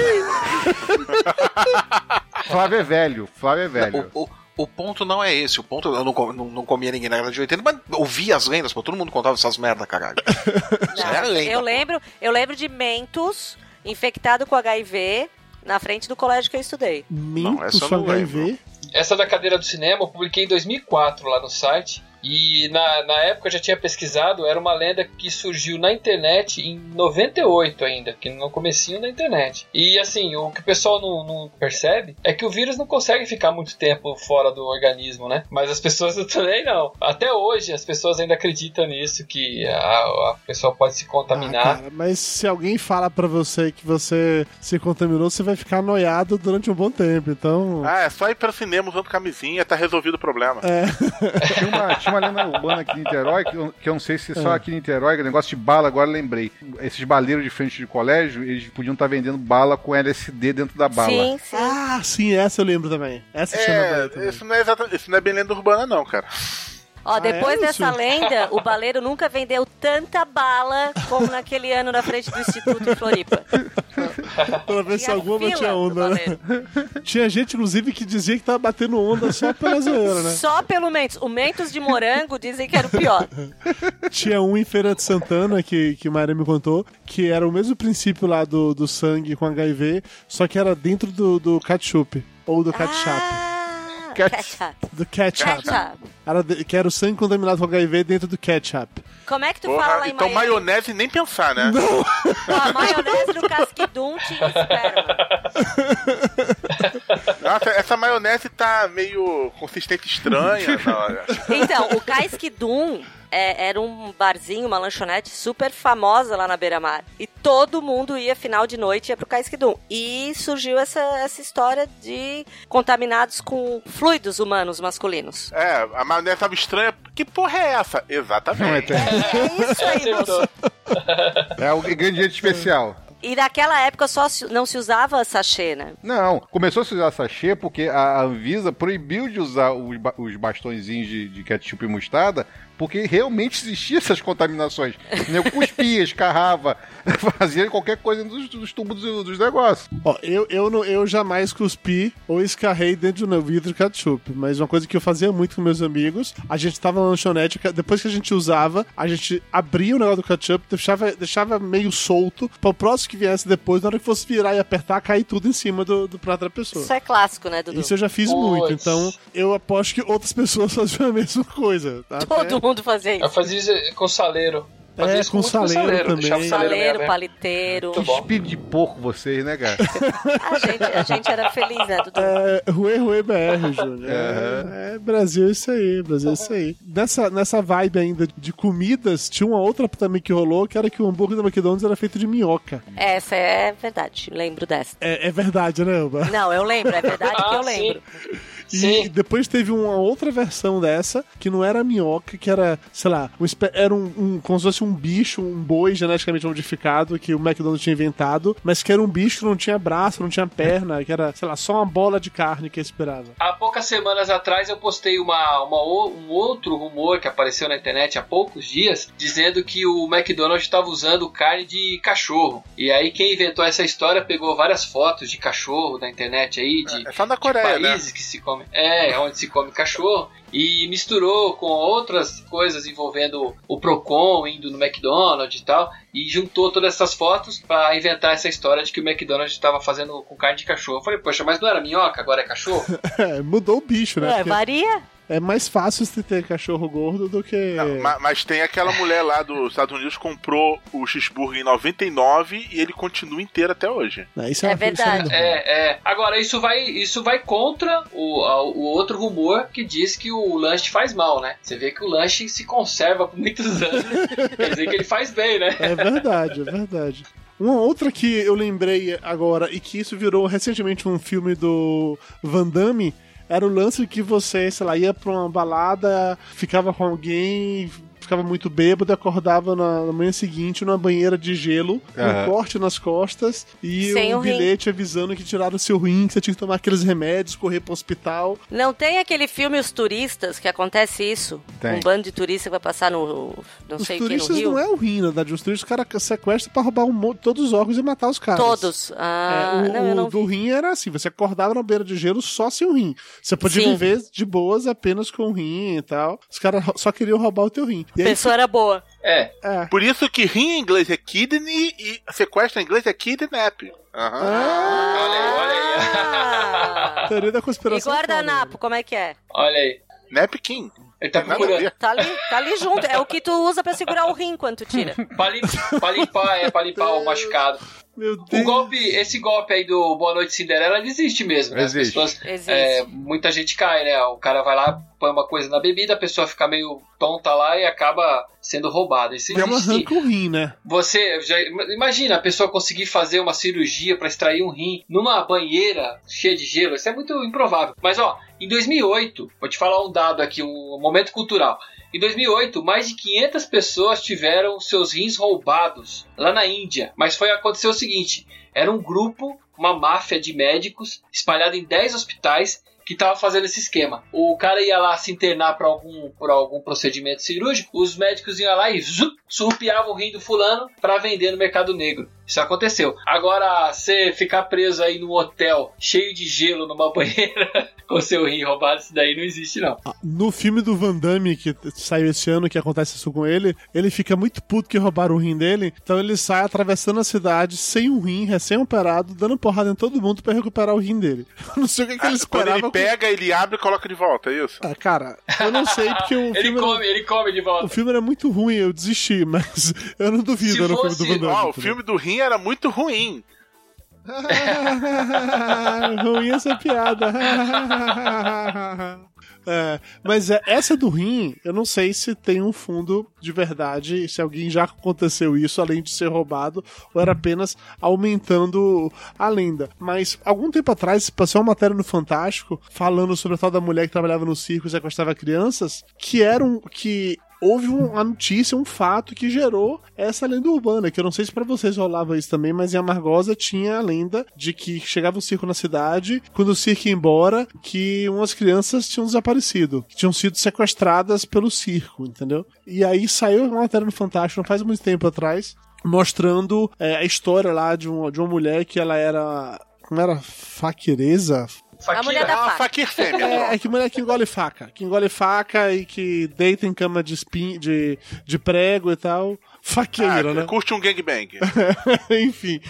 Flávio é velho, Flávio é velho. O, o, o ponto não é esse. O ponto eu não, não, não comia ninguém na década de 80, mas ouvia as lendas, pô. Todo mundo contava essas merda, caralho. Isso aí era lenda. eu lembro, eu lembro de Mentos infectado com HIV na frente do colégio que eu estudei. Minto essa eu com não HIV. Essa da cadeira do cinema eu publiquei em 2004 lá no site. E na, na época eu já tinha pesquisado, era uma lenda que surgiu na internet em 98 ainda, que no comecinho da internet. E assim, o que o pessoal não, não percebe é que o vírus não consegue ficar muito tempo fora do organismo, né? Mas as pessoas também não. Até hoje as pessoas ainda acreditam nisso, que a, a pessoa pode se Ah, contaminar. cara, mas se alguém fala pra você que você se contaminou, você vai ficar noiado durante um bom tempo. Então. Ah, é só ir pro cinema usando camisinha, tá resolvido o problema. É. Tinha uma, tinha uma lenda urbana aqui em Niterói, que eu, que eu não sei se só É. aqui em Niterói, que é negócio de bala, agora lembrei. Esses baleiros de frente de colégio, eles podiam estar vendendo bala com LSD dentro da bala. Sim, sim. Ah, sim, essa eu lembro também. Essa chama É, bem também. isso não é, exata- isso não é bem lenda urbana, não, cara. Ó, Ah, depois é, dessa lenda, o baleiro nunca vendeu tanta bala como naquele ano na frente do Instituto em Floripa. Pra ver se alguma tinha onda, né? Tinha gente, inclusive, que dizia que tava batendo onda só pela zoeira, né? Só pelo Mentos. O Mentos de morango dizem que era o pior. Tinha um em Feira de Santana, que, que Maria me contou, que era o mesmo princípio lá do, do sangue com HIV, só que era dentro do, do ketchup. Ou do ketchup. Ah, ketchup. Do ketchup. Ketchup. Era de- que era o sangue contaminado com HIV dentro do ketchup. Como é que tu Porra, fala lá em então Miami? maionese nem pensar, né? Não. A maionese no casquidum tinha esperma. Nossa, essa maionese tá meio consistente estranha na hora. Então, o Casquidum é, era um barzinho, uma lanchonete super famosa lá na beira-mar. E todo mundo ia, final de noite, ia pro Casquidum. E surgiu essa, essa história de contaminados com fluidos humanos masculinos. É, a maionese tava estranha. Que porra é essa? Exatamente. É isso aí, moço. É o ingrediente especial. E naquela época só se- não se usava sachê, né? Não, começou a se usar sachê porque a Anvisa proibiu de usar os, ba- os bastõezinhos de, de ketchup e mostarda porque realmente existiam essas contaminações. Eu cuspia, escarrava, fazia qualquer coisa dos, dos tubos dos, dos negócios. Ó, eu, eu, não, eu jamais cuspi ou escarrei dentro do vidro de ketchup, mas uma coisa que eu fazia muito com meus amigos, a gente tava na lanchonete, depois que a gente usava, a gente abria o negócio do ketchup, deixava, deixava meio solto, para o próximo que viesse depois, na hora que fosse virar e apertar, cair tudo em cima do, do prato da pessoa. Isso é clássico, né, Dudu? Isso eu já fiz muito, então eu aposto que outras pessoas faziam a mesma coisa. tá? Todo mundo fazia isso. Eu fazia isso com saleiro. Fazia É, isso com muito saleiro também. saleiro Saleiro, paliteiro. Bom. Espírito de porco vocês, né, cara? A gente, a gente era feliz, né, Dudu? É, Rue Rue BR, Júnior. É, é, Brasil é isso aí, Brasil é isso aí. Nessa, nessa vibe ainda de comidas, tinha uma outra também que rolou, que era que o hambúrguer da McDonald's era feito de minhoca. Essa é verdade, lembro dessa. É, é verdade, né, Elba? Não, eu lembro, é verdade que eu Ah, sim. Lembro. E depois teve uma outra versão dessa, que não era minhoca, que era, sei lá, um, era um, um- como se fosse um bicho, um boi geneticamente modificado que o McDonald's tinha inventado, mas que era um bicho que não tinha braço, não tinha perna, que era, sei lá, só uma bola de carne que esperava. Há poucas semanas atrás eu postei uma, uma um outro rumor que apareceu na internet há poucos dias, dizendo que o McDonald's estava usando carne de cachorro. E aí quem inventou essa história pegou várias fotos de cachorro na internet aí, de, É só na de Coreia, né? países que se come. É, onde se come cachorro. E misturou com outras coisas envolvendo o Procon indo no McDonald's e tal. E juntou todas essas fotos para inventar essa história de que o McDonald's estava fazendo com carne de cachorro. Eu falei, poxa, mas não era minhoca, agora é cachorro? É, mudou o bicho, né? É, Porque varia. É mais fácil você ter cachorro gordo do que. Ma- Mas, tem aquela mulher lá dos Estados Unidos que comprou o cheeseburger em 99 e ele continua inteiro até hoje. Não, isso É isso verdade. É, é. Agora, isso vai, isso vai contra o, o outro rumor que diz que o lanche faz mal, né? Você vê que o lanche se conserva por muitos anos. Quer dizer que ele faz bem, né? É verdade, é verdade. Uma outra que eu lembrei agora e que isso virou recentemente um filme do Van Damme era o lance que você, sei lá, ia pra uma balada, ficava com alguém, ficava muito bêbado, acordava na, na manhã seguinte numa banheira de gelo, Aham. um corte nas costas e Sem um o rim. bilhete avisando que tiraram o seu rim, que você tinha que tomar aqueles remédios, correr pro hospital. Não tem aquele filme Os Turistas que acontece isso? Tem. Um bando de turistas que vai passar no. não Os sei o que, no turistas Rio. não é o rim, na verdade. Os turistas, o cara sequestra pra roubar um todos os órgãos e matar os caras. Todos. Ah, É, o, não, eu o não do rim era assim, você acordava na beira de gelo só sem o rim. Você podia Sim. viver de boas apenas com o rim e tal. Os caras só queriam roubar o teu rim. E A aí, pessoa era boa. É. é. Por isso que rim em inglês é kidney e sequestro em inglês é kidnap. Aham. Olha aí, olha aí. Ah. Teoria da E conspiração. guardanapo, como é que é? olha aí. Napkin. Ele tá procurando. Tá ali, tá ali junto. É o que tu usa pra segurar o rim quando tu tira. Pra, lim- pra limpar, é, pra limpar o machucado. Meu O Deus. golpe, esse golpe aí do Boa Noite Cinderela, ele existe mesmo, né? As Existe. pessoas, Existe. é, muita gente cai, né? O cara vai lá, põe uma coisa na bebida, a pessoa fica meio tonta lá e acaba sendo roubada. Isso Ela sim. arranca o rim, né? Você já imagina a pessoa conseguir fazer uma cirurgia para extrair um rim numa banheira cheia de gelo? Isso é muito improvável. Mas ó, em 2008, vou te falar um dado aqui, um momento cultural. Em 2008, mais de 500 pessoas tiveram seus rins roubados lá na Índia. Mas foi acontecer o seguinte: era um grupo, uma máfia de médicos espalhada em 10 hospitais que tava fazendo esse esquema. O cara ia lá se internar para algum, por algum procedimento cirúrgico, os médicos iam lá e zup, surrupiavam o rim do fulano para vender no mercado negro. Isso aconteceu. Agora, você ficar preso aí num hotel cheio de gelo numa banheira com seu rim roubado, isso daí não existe não. No filme do Van Damme, que saiu esse ano, que acontece isso com ele, ele fica muito puto que roubaram o rim dele, então ele sai atravessando a cidade sem um rim, recém-operado, dando porrada em todo mundo pra recuperar o rim dele. Eu não sei o que, que ele Ah, quando esperava ele pega, ele abre e coloca de volta, é isso? Ah, cara, eu não sei porque o Ele filme, come, ele come de era, volta. o filme era muito ruim, eu desisti, mas eu não duvido Se era o filme fosse- do Van Damme. Ó, o filme do Rim era muito ruim. ruim essa piada. É, mas é, essa do rim, eu não sei se tem um fundo de verdade, se alguém já aconteceu isso, além de ser roubado, ou era apenas aumentando a lenda. Mas algum tempo atrás passou uma matéria no Fantástico falando sobre a tal da mulher que trabalhava no circo e sequestrava crianças, que eram que houve um- uma notícia, um fato que gerou essa lenda urbana, que eu não sei se pra vocês rolava isso também, mas em Amargosa tinha a lenda de que chegava um circo na cidade, quando o circo ia embora, que umas crianças tinham desaparecido, que tinham sido sequestradas pelo circo, entendeu? E aí saiu uma matéria no Fantástico, não faz muito tempo atrás, mostrando é, a história lá de uma, de uma mulher que ela era... Como era? A mulher da É uma faca. faquir fêmea. É, é que mulher que engole faca. Que engole faca e que deita em cama de, espin... de, de prego e tal. Faqueira, Ah, né? Curte um gangbang. Enfim.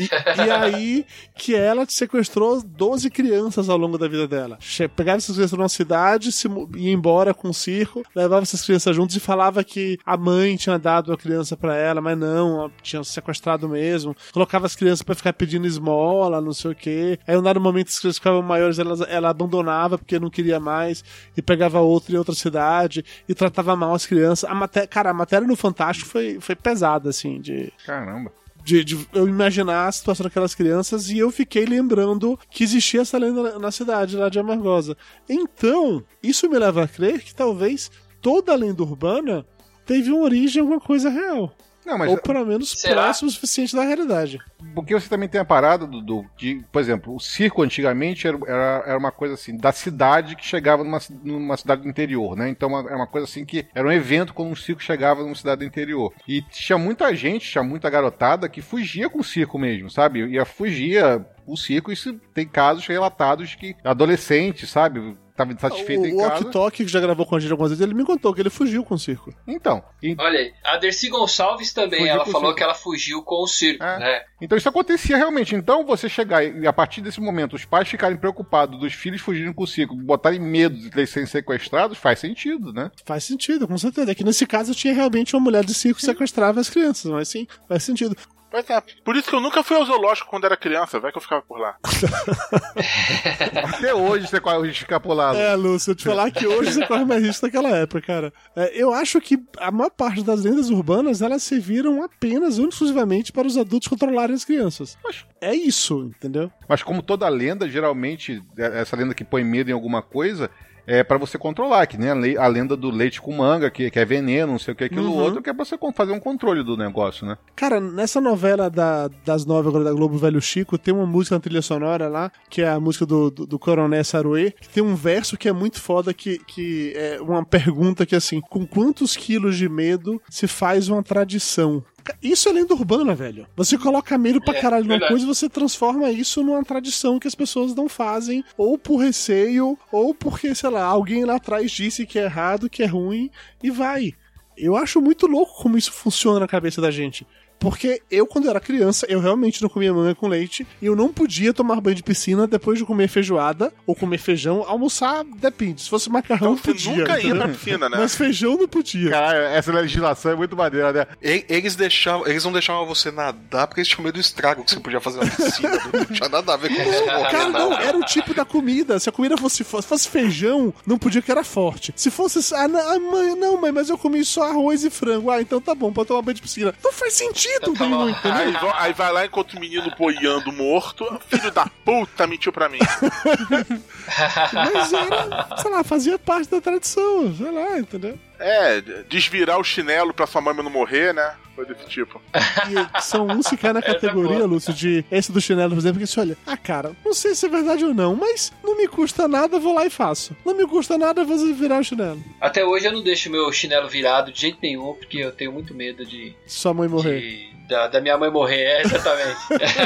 E, e aí que ela sequestrou 12 crianças ao longo da vida dela. Pegava essas crianças numa cidade, se ia embora com o circo, levava essas crianças juntos e falava que a mãe tinha dado a criança pra ela, mas não, tinha sequestrado mesmo. Colocava as crianças pra ficar pedindo esmola, não sei o quê. Aí, um dado momento, as crianças ficavam maiores, ela, ela abandonava porque não queria mais e pegava outra em outra cidade e tratava mal as crianças. A cara, a matéria no Fantástico foi, foi pesada, assim, de Caramba. De, de eu imaginar a situação daquelas crianças e eu fiquei lembrando que existia essa lenda na, cidade lá de Amargosa. Então, isso me leva a crer que talvez toda a lenda urbana teve uma origem em alguma coisa real. Não, mas Ou pelo menos Será? próximo o suficiente da realidade. porque você também tem a parada do, do- de, por exemplo, o circo antigamente era, era, era uma coisa assim, da cidade que chegava numa, numa cidade do interior, né? Então era uma coisa assim que era um evento quando um circo chegava numa cidade do interior. E tinha muita gente, tinha muita garotada que fugia com o circo mesmo, sabe? Ia fugia o circo, isso tem casos relatados que adolescentes, sabe? Tava insatisfeito O, em o casa. Ok Tok, que já gravou com a gente algumas vezes, ele me contou que ele fugiu com o circo. Então, e- Olha aí, a Dercy Gonçalves também, Fugiu ela o falou circo. que ela fugiu com o circo, É. né? Então isso acontecia realmente. Então você chegar e a partir desse momento os pais ficarem preocupados dos filhos fugirem com o circo, botarem medo de eles serem sequestrados, faz sentido, né? Faz sentido, com certeza. É que nesse caso tinha realmente uma mulher de circo que sequestrava as crianças, mas sim, faz sentido. Pois é, por isso que eu nunca fui ao zoológico quando era criança, vai que eu ficava por lá. Até hoje você corre o risco de ficar por lá. É, Lúcio, eu te falar que hoje você corre mais risco naquela época, cara. É, eu acho que a maior parte das lendas urbanas, elas serviram apenas, e exclusivamente, para os adultos controlarem as crianças. É isso, entendeu? Mas como toda lenda, geralmente, é- essa lenda que põe medo em alguma coisa, é pra você controlar, que nem a, lei- a lenda do leite com manga, que, que é veneno, não sei o que, aquilo Uhum. outro, que é pra você fazer um controle do negócio, né? Cara, nessa novela da- das nove agora da Globo Velho Chico, tem uma música na trilha sonora lá, que é a música do, do, do Coronel Saruê, que tem um verso que é muito foda, que, que é uma pergunta que é assim, com quantos quilos de medo se faz uma tradição? Isso é lenda urbana, velho. Você coloca medo pra É, caralho numa verdade. coisa e você transforma isso numa tradição que as pessoas não fazem, ou por receio, ou porque, sei lá, alguém lá atrás disse que é errado, que é ruim, e vai. Eu acho muito louco como isso funciona na cabeça da gente. Porque eu, quando era criança, eu realmente não comia manga com leite e eu não podia tomar banho de piscina depois de comer feijoada ou comer feijão. Almoçar, depende. Se fosse macarrão, Então você podia. nunca ia pra piscina, né? Mas feijão não podia. Caralho, essa legislação é muito maneira, né? Eles deixavam, eles não deixavam você nadar porque eles tinham medo do estrago que você podia fazer na piscina. Não tinha nada a ver com você morrer, Cara, não, era o tipo da comida. Se a comida fosse, fosse, fosse feijão, não podia que era forte. Se fosse. Ah, não, ah, mãe, não, mãe, mas eu comi só arroz e frango. Ah, então tá bom, pode tomar banho de piscina. Não faz sentido Tá nenhum, bom. entendeu? Aí, aí vai lá enquanto o menino boiando morto. Filho da puta, mentiu pra mim. Mas era, sei lá, fazia parte da tradição, sei lá, entendeu? É, desvirar o chinelo pra sua mãe não morrer, né? Foi desse tipo. E são uns que caem na categoria, Lúcio, de esse do chinelo, por exemplo, que você olha, ah, cara, não sei se é verdade ou não, mas não me custa nada, vou lá e faço. Não me custa nada, vou virar o chinelo. Até hoje eu não deixo meu chinelo virado de jeito nenhum, porque eu tenho muito medo de, Sua mãe morrer. de- da, da minha mãe morrer, é, exatamente.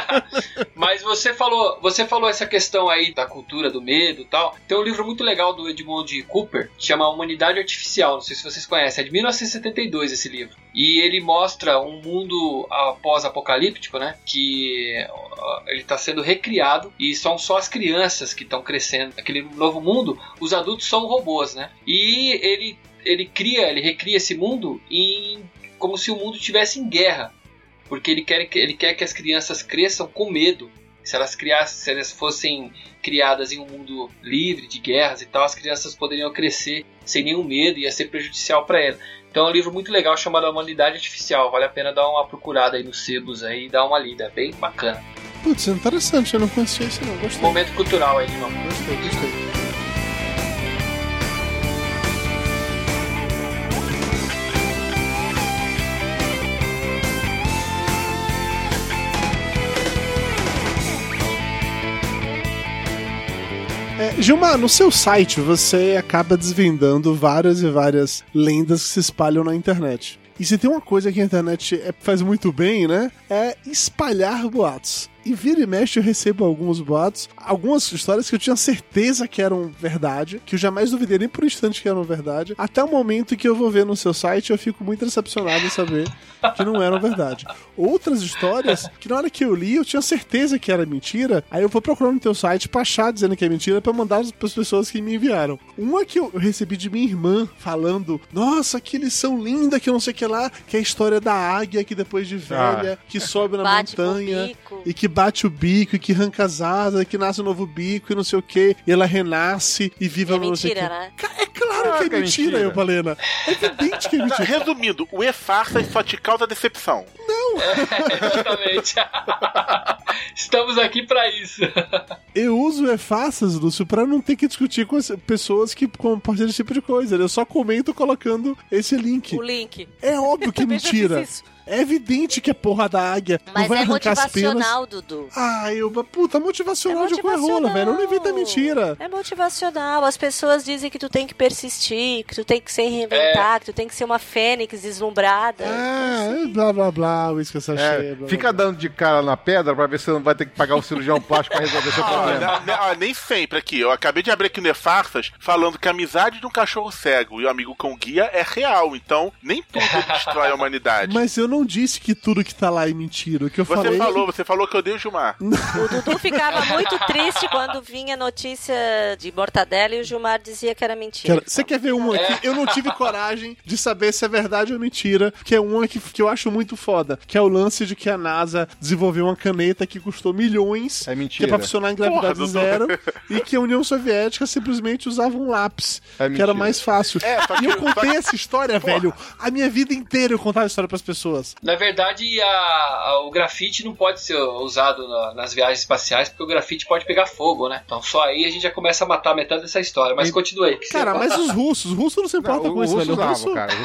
Mas você falou, você falou essa questão aí da cultura do medo e tal. Tem um livro muito legal do Edmund Cooper, que chama Humanidade Artificial. Não sei se vocês conhecem, é de 1972 esse livro. E ele mostra um mundo pós-apocalíptico, né? Que ele está sendo recriado e são só as crianças que estão crescendo. Aquele novo mundo, os adultos são robôs, né? E ele, ele cria, ele recria esse mundo em como se o mundo estivesse em guerra. Porque ele quer, ele quer que as crianças cresçam com medo. Se elas criassem, se elas fossem criadas em um mundo livre de guerras e tal, as crianças poderiam crescer sem nenhum medo e ia ser prejudicial para ela. Então é um livro muito legal chamado A Humanidade Artificial. Vale a pena dar uma procurada aí nos sebos aí e dar uma lida. Bem bacana. Putz, interessante, eu não conhecia esse não, gostei. Momento cultural aí, irmão. Gostei, gostei. É, Gilmar, no seu site você acaba desvendando várias e várias lendas que se espalham na internet. E se tem uma coisa que a internet é- faz muito bem, né? É espalhar boatos. E vira e mexe eu recebo alguns boatos, algumas histórias que eu tinha certeza que eram verdade, que eu jamais duvidei nem por um instante que eram verdade, até o momento que eu vou ver no seu site eu fico muito decepcionado em saber que não eram verdade. Outras histórias que na hora que eu li eu tinha certeza que era mentira, aí eu vou procurar no teu site pra achar dizendo que é mentira pra mandar para as pessoas que me enviaram. Uma que eu recebi de minha irmã falando: Nossa, que lição linda, que eu não sei o que lá, que é a história da águia que depois de velha, que sobe na Bate montanha e que bate o bico e que arranca as asas, e que nasce um novo bico e não sei o que, e ela renasce e vive É a não o mentira, né? É claro que é que é mentira, mentira. eu, Palena. É evidente que é mentira. Resumindo, o E-Farsa só te causa decepção. Exatamente. Estamos aqui para isso. Eu uso e-faças, Lúcio, pra não ter que discutir com as pessoas que compartilham esse tipo de coisa. Eu só comento colocando esse link. O link. É óbvio que é mentira. É evidente que é porra da águia. não Mas vai é arrancar as penas. motivacional, Dudu. Ah, eu, puta, motivacional, É de coerrola, motivacional. velho. Eu não inventa mentira. É motivacional. As pessoas dizem que tu tem que persistir, que tu tem que se reinventar, que tu tem que ser uma fênix deslumbrada. Ah, é blá blá blá, uísque essa É, blá, fica blá, dando de cara na pedra pra ver se você não vai ter que pagar o cirurgião plástico pra resolver seu Ah, problema. ne- ah, nem sempre aqui. Eu acabei de abrir aqui no E-Farsas falando que a amizade de um cachorro cego e o amigo com guia é real. Então, nem tudo destrói a humanidade. Mas eu não disse que tudo que tá lá é mentira. O que eu Você falei. falou, você falou que eu odeio o Gilmar. O Dudu ficava muito triste quando vinha notícia de mortadela e o Gilmar dizia que era mentira. Cara, você quer ver uma aqui? Eu não tive coragem de saber se é verdade ou mentira, que é uma que, que eu acho muito foda, que é o lance de que a NASA desenvolveu uma caneta que custou milhões, É que mentira. é pra funcionar em gravidade Porra, zero, e que a União Soviética simplesmente usava um lápis, É que era mentira. mais fácil. É, e que- eu contei que- essa história, velho, a minha vida inteira eu contava a história pras pessoas. Na verdade, a- a- o grafite não pode ser usado na- nas viagens espaciais, porque o grafite pode pegar fogo, né? Então só aí a gente já começa a matar metade dessa história. Mas E- continue aí. que Cara, mas os russos, os russos não se importam Não, com isso, velho. O russo, cara. O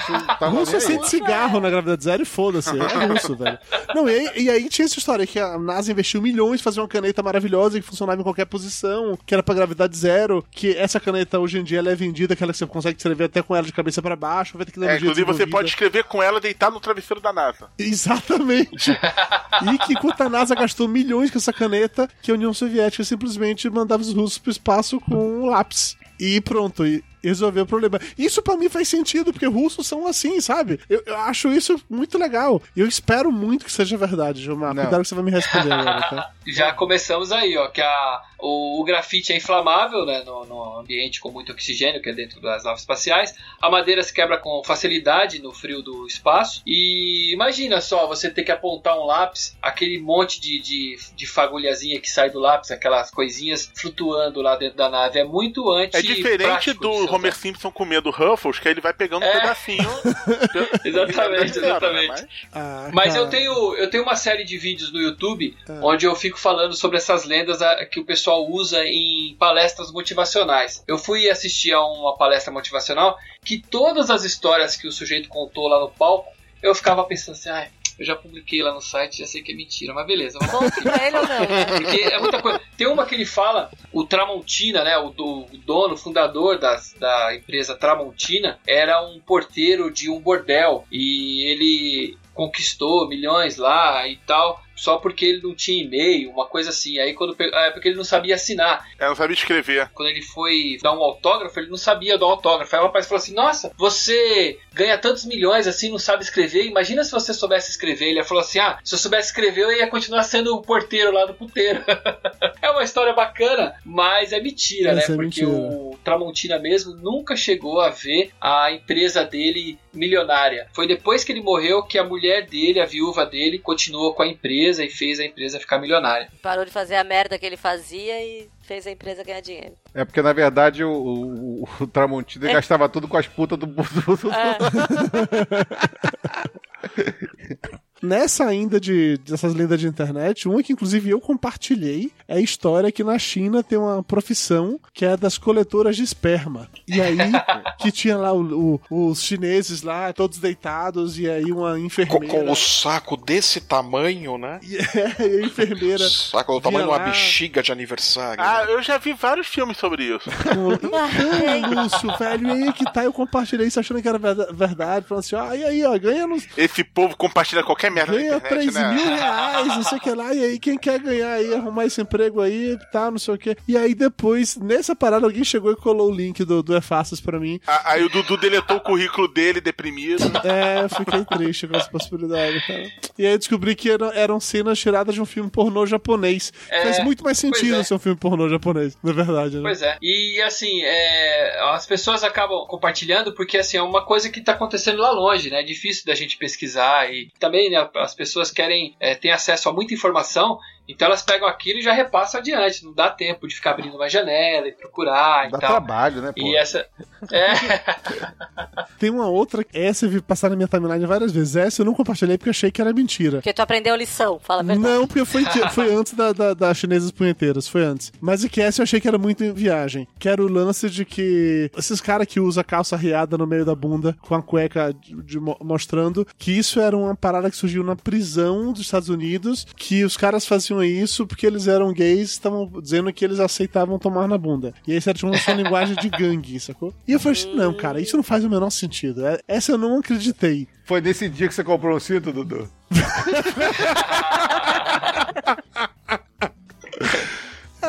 russo tava acende cigarro na gravidade zero e foda-se. É russo, velho. Não, e aí, e aí tinha essa história que a NASA investiu milhões em fazer uma caneta maravilhosa que funcionava em qualquer posição, que era pra gravidade zero, que essa caneta hoje em dia ela é vendida, aquela que você consegue escrever até com ela de cabeça pra baixo, vai ter que É, inclusive, você pode escrever com ela deitado no travesseiro da NASA. Exatamente. e que enquanto a NASA gastou milhões com essa caneta, que a União Soviética simplesmente mandava os russos pro espaço com um lápis. E pronto, resolveu o problema. Isso pra mim faz sentido, porque russos são assim, sabe? Eu, eu acho isso muito legal. E eu espero muito que seja verdade, Gilmar. Não. Cuidado que você vai me responder agora, tá? Já começamos aí, ó, que a, o, o grafite é inflamável, né, no, no ambiente com muito oxigênio, que é dentro das naves espaciais. A madeira se quebra com facilidade no frio do espaço. E imagina só, você ter que apontar um lápis, aquele monte de, de, de fagulhazinha que sai do lápis, aquelas coisinhas flutuando lá dentro da nave. É muito anti É diferente do Homer Simpson com medo do Ruffles, que aí ele vai pegando um É. pedacinho. Exatamente, exatamente. Mas- Ah, Mas eu tenho, eu tenho uma série de vídeos no YouTube Ah. onde eu fico falando sobre essas lendas ah, que o pessoal usa em palestras motivacionais. Eu fui assistir a uma palestra motivacional que todas as histórias que o sujeito contou lá no palco, eu ficava pensando assim, ai, eu já publiquei lá no site, já sei que é mentira, mas beleza, vamos Conte pra ele ou não, porque é muita coisa. Tem uma que ele fala, o Tramontina, né? O, do- o dono, fundador das- da empresa Tramontina, era um porteiro de um bordel. E ele conquistou milhões lá e tal. Só porque ele não tinha e-mail, uma coisa assim. Aí quando pe- ah, é porque ele não sabia assinar. Eu não sabia escrever. Quando ele foi dar um autógrafo, ele não sabia dar um autógrafo. Aí o rapaz falou assim: Nossa, você ganha tantos milhões assim, não sabe escrever. Imagina se você soubesse escrever. Ele falou assim: Ah, se eu soubesse escrever, eu ia continuar sendo o porteiro lá do puteiro. é uma história bacana, mas é mentira, Essa né? é Porque mentira. o Tramontina mesmo nunca chegou a ver a empresa dele milionária. Foi depois que ele morreu que a mulher dele, a viúva dele, continuou com a empresa e fez a empresa ficar milionária. Parou de fazer a merda que ele fazia e fez a empresa ganhar dinheiro. É porque, na verdade, o, o, o Tramontina gastava tudo com as putas do... do- Nessa ainda de dessas lendas de internet, uma que inclusive eu compartilhei é a história que na China tem uma profissão que é das coletoras de esperma. E aí que tinha lá o- o- os chineses lá, todos deitados, e aí uma Com, enfermeira. com o saco desse tamanho, né? E a enfermeira. Saco do tamanho de uma lá. bexiga de aniversário. Ah, eu já vi vários filmes sobre isso. com- Então, Lúcio, velho, e aí que tá, eu compartilhei isso achando que era verda- verdade, falando assim, ah, e aí, ó, ganha nos Esse povo compartilha qualquer merda na ganha internet, 3 né? mil reais, não sei o que lá, e aí quem quer ganhar aí, arrumar esse emprego aí, tá, não sei o que. E aí depois, nessa parada, alguém chegou e colou o link do, do E-Fáceis pra mim. A- Aí o Dudu deletou o currículo dele, deprimido. É, eu fiquei triste com essa possibilidade, cara. E aí eu descobri que eram, eram cenas tiradas de um filme pornô japonês. É, Faz muito mais sentido é. ser um filme pornô japonês, na verdade, né? Pois é. E assim, é, as pessoas acabam compartilhando porque assim, é uma coisa que está acontecendo lá longe, né? É difícil da gente pesquisar e também né, as pessoas querem é, ter acesso a muita informação, então elas pegam aquilo e já repassam adiante. Não dá tempo de ficar abrindo uma janela e procurar Dá e tal. trabalho, né, pô? E essa. É, Tem uma outra, essa eu vi passar na minha timeline várias vezes. Essa eu não compartilhei porque achei que era mentira. Porque tu aprendeu a lição, fala a verdade. Não, porque foi, foi antes da, da, das chinesas punheteiras, foi antes. Mas o que essa eu achei que era muito em viagem. Que era o lance de que esses caras que usam calça riada no meio da bunda, com a cueca de- de mo- mostrando, que isso era uma parada que surgiu na prisão dos Estados Unidos, que os caras faziam isso porque eles eram gays, estavam dizendo que eles aceitavam tomar na bunda. E aí isso era tipo uma sua linguagem de gangue, sacou? E eu falei assim, não, cara, isso não faz o menor sentido. É- Essa eu não acreditei. Foi nesse dia que você comprou um cinto, Dudu?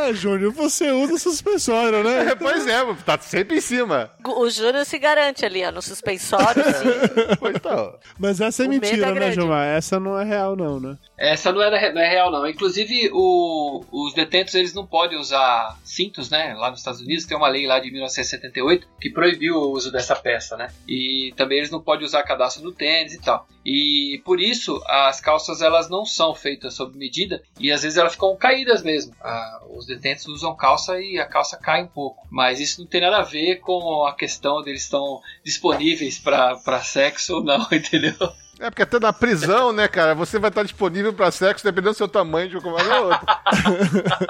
É, Júnior, você usa suspensório, né? pois é, tá sempre em cima. O Júnior se garante ali, ó, no suspensório, sim. Pois tá. Mas essa é O medo mentira, é né, grande. Gilmar? Essa não é real, não, né? essa não é, não é real, não. Inclusive, o- os detentos eles não podem usar cintos, né? Lá nos Estados Unidos tem uma lei lá de 1978 que proibiu o uso dessa peça, né? E também eles não podem usar cadastro no tênis e tal. E por isso as calças elas não são feitas sob medida e às vezes elas ficam caídas mesmo. Ah, os detentos usam calça e a calça cai um pouco. Mas isso não tem nada a ver com a questão deles estão disponíveis para sexo ou não, entendeu? É porque até na prisão, né, cara, você vai estar disponível pra sexo dependendo do seu tamanho de uma coisa ou outra.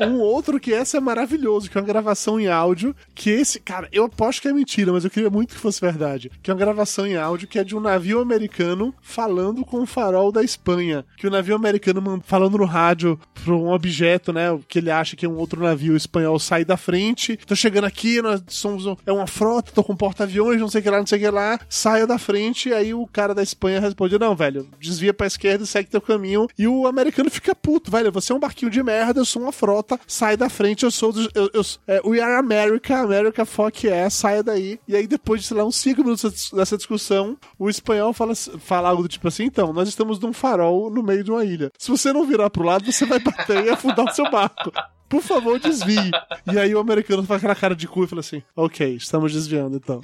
Um outro que essa é maravilhoso, que é uma gravação em áudio, que esse, cara, eu aposto que é mentira, mas eu queria muito que fosse verdade. Que é uma gravação em áudio que é de um navio americano falando com o farol da Espanha. Que o navio americano falando no rádio pra um objeto, né, que ele acha que é um outro navio espanhol sai da frente. Tô chegando aqui, nós somos um- é uma frota, tô com porta-aviões, não sei o que lá, não sei o que lá. Saia da frente, aí o cara da Espanha responde: Não, velho, desvia pra esquerda e segue teu caminho. E o americano fica puto, velho. Você é um barquinho de merda, eu sou uma frota, sai da frente, eu sou do. Eu, eu- é, we are America, America fuck é, saia daí. E aí, depois de, sei lá, uns 5 minutos dessa- discussão, o espanhol fala, fala algo do tipo assim: Então, nós estamos num farol no meio de uma ilha. Se você não virar pro lado, você vai bater e afundar o seu barco. Por favor, desvie. E aí o americano faz aquela cara de cu e fala assim: Ok, estamos desviando então.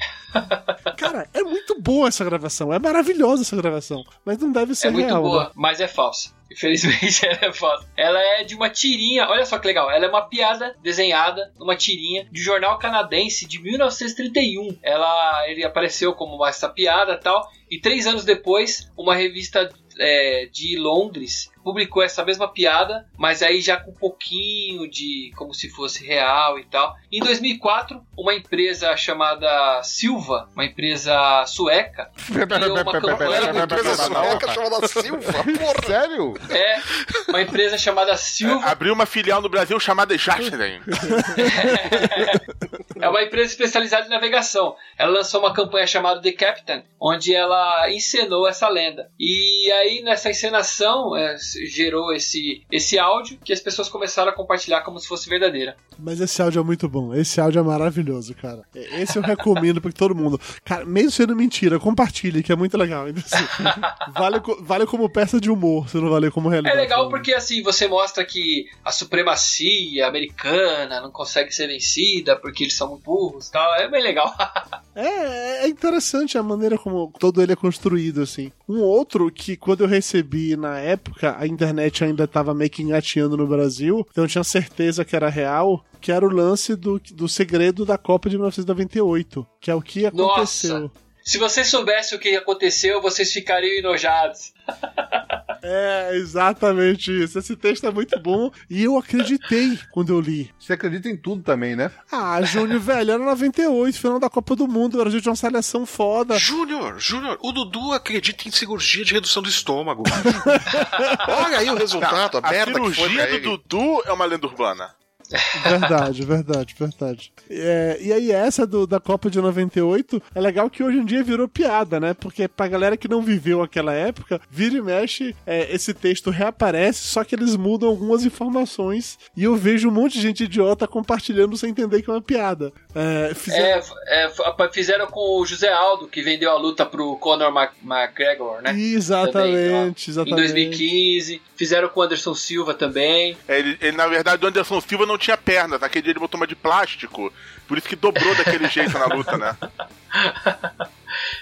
Cara, é muito boa essa gravação. É maravilhosa essa gravação. Mas não deve ser É muito real. boa, né? mas é falsa. Infelizmente ela é falsa. Ela é de uma tirinha, olha só que legal. Ela é uma piada desenhada numa tirinha de jornal canadense de 1931. Ela, ele apareceu como essa piada e tal. E três anos depois, uma revista é, de Londres publicou essa mesma piada, mas aí já com um pouquinho de como se fosse real e tal. Em 2004, uma empresa chamada Silva, uma empresa sueca, criou uma campanha Uma empresa sueca chamada Silva, porra. Sério? É, uma empresa chamada Silva. Abriu uma filial no Brasil chamada Jachren. É uma empresa especializada em navegação. Ela lançou uma campanha chamada The Captain, onde ela encenou essa lenda. E aí, nessa encenação, é, gerou esse, esse áudio que as pessoas começaram a compartilhar como se fosse verdadeira. Mas esse áudio é muito bom. Esse áudio é maravilhoso, cara. Esse eu recomendo pra todo mundo. Cara, mesmo sendo mentira, compartilhe, que é muito legal. Então, assim, vale, vale como peça de humor, se não vale como É realidade. legal porque assim você mostra que a supremacia americana não consegue ser vencida porque eles são muito burros e tal. É bem legal. É, é interessante a maneira como todo ele é construído, assim. Um outro que, quando eu recebi na época, a internet ainda tava meio que engateando no Brasil, então eu tinha certeza que era real, que era o lance do, do segredo da Copa de 1998, que é o que aconteceu. Nossa. Se vocês soubessem o que aconteceu, vocês ficariam enojados. É, exatamente isso. Esse texto é muito bom e eu acreditei quando eu li. Você acredita em tudo também, né? Ah, Júnior, velho, era 98, final da Copa do Mundo, o Brasil tinha uma seleção foda. Júnior, Júnior, o Dudu acredita em cirurgia de redução do estômago. Olha aí o resultado, a, a merda que foi cirurgia pra do ele. Dudu é uma lenda urbana. Verdade, verdade, verdade. É, e aí, essa do, da Copa de 98 é legal que hoje em dia virou piada, né? Porque pra galera que não viveu aquela época, vira e mexe, é, esse texto reaparece, só que eles mudam algumas informações. E eu vejo um monte de gente idiota compartilhando sem entender que é uma piada. É, fizeram- É, é, f- fizeram com o José Aldo, que vendeu a luta pro Conor Mac- McGregor, né? Exatamente, Também, exatamente. Em 2015. Fizeram com o Anderson Silva também. É, Ele, ele, na verdade, o Anderson Silva não tinha pernas. Naquele dia ele botou uma de plástico. Por isso que dobrou daquele jeito na luta, né?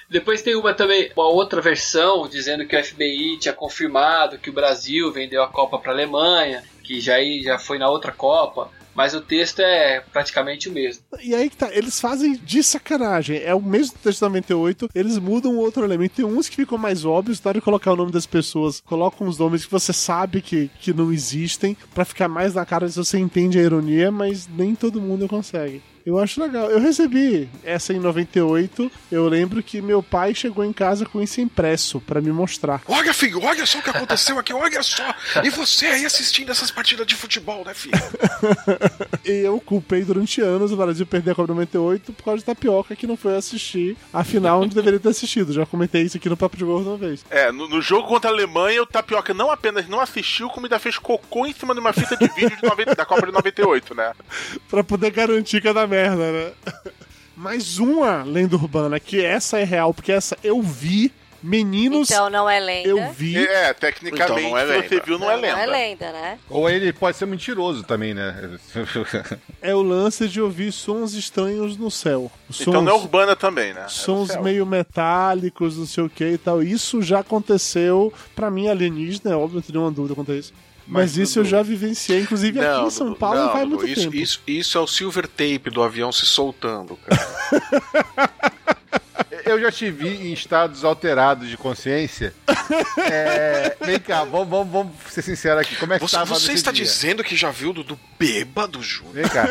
Depois tem uma também, uma outra versão, dizendo que o FBI tinha confirmado que o Brasil vendeu a Copa para a Alemanha, que já, já foi na outra Copa. Mas o texto é praticamente o mesmo. E aí que tá, eles fazem de sacanagem. É o mesmo texto da 98, eles mudam outro elemento. Tem uns que ficam mais óbvios, hora de colocar o nome das pessoas, colocam os nomes que você sabe que, que não existem, pra ficar mais na cara se você entende a ironia, mas nem todo mundo consegue. Eu acho legal. Eu recebi essa em 98. Eu lembro que meu pai chegou em casa com isso impresso pra me mostrar. Olha, filho, olha só o que aconteceu aqui, olha só. E você aí assistindo essas partidas de futebol, né, filho? E eu culpei durante anos o Brasil perder a Copa 98 por causa de tapioca que não foi assistir a final onde deveria ter assistido. Já comentei isso aqui no Papo de Gordo uma vez. É, no, no jogo contra a Alemanha, o Tapioca não apenas não assistiu, como ainda fez cocô em cima de uma fita de vídeo de 90 da Copa de 98, né? Pra poder garantir que é da merda, né? Mais uma lenda urbana, que essa é real, porque essa eu vi, meninos, Então não é lenda. eu vi. É, tecnicamente, Então não é se você lenda. viu, não, é lenda. Não é lenda, né? Ou ele pode ser mentiroso também, né? É o lance de ouvir sons estranhos no céu. Sons, Então não é urbana também, né? É sons céu. meio metálicos, não sei o que e tal. Isso já aconteceu, pra mim, alienígena, é óbvio, não tenho nenhuma dúvida quanto a isso. Mas, Mas, isso eu já vivenciei, inclusive aqui em São Paulo não, faz muito isso, tempo. Isso, isso é o silver tape do avião se soltando, cara. Eu já te vi em estados alterados de consciência. É, vem cá, vamos, vamos, vamos ser sinceros aqui. Como é que Você, tava você está dia? dizendo que já viu o Dudu bêbado, Júnior? Vem cá.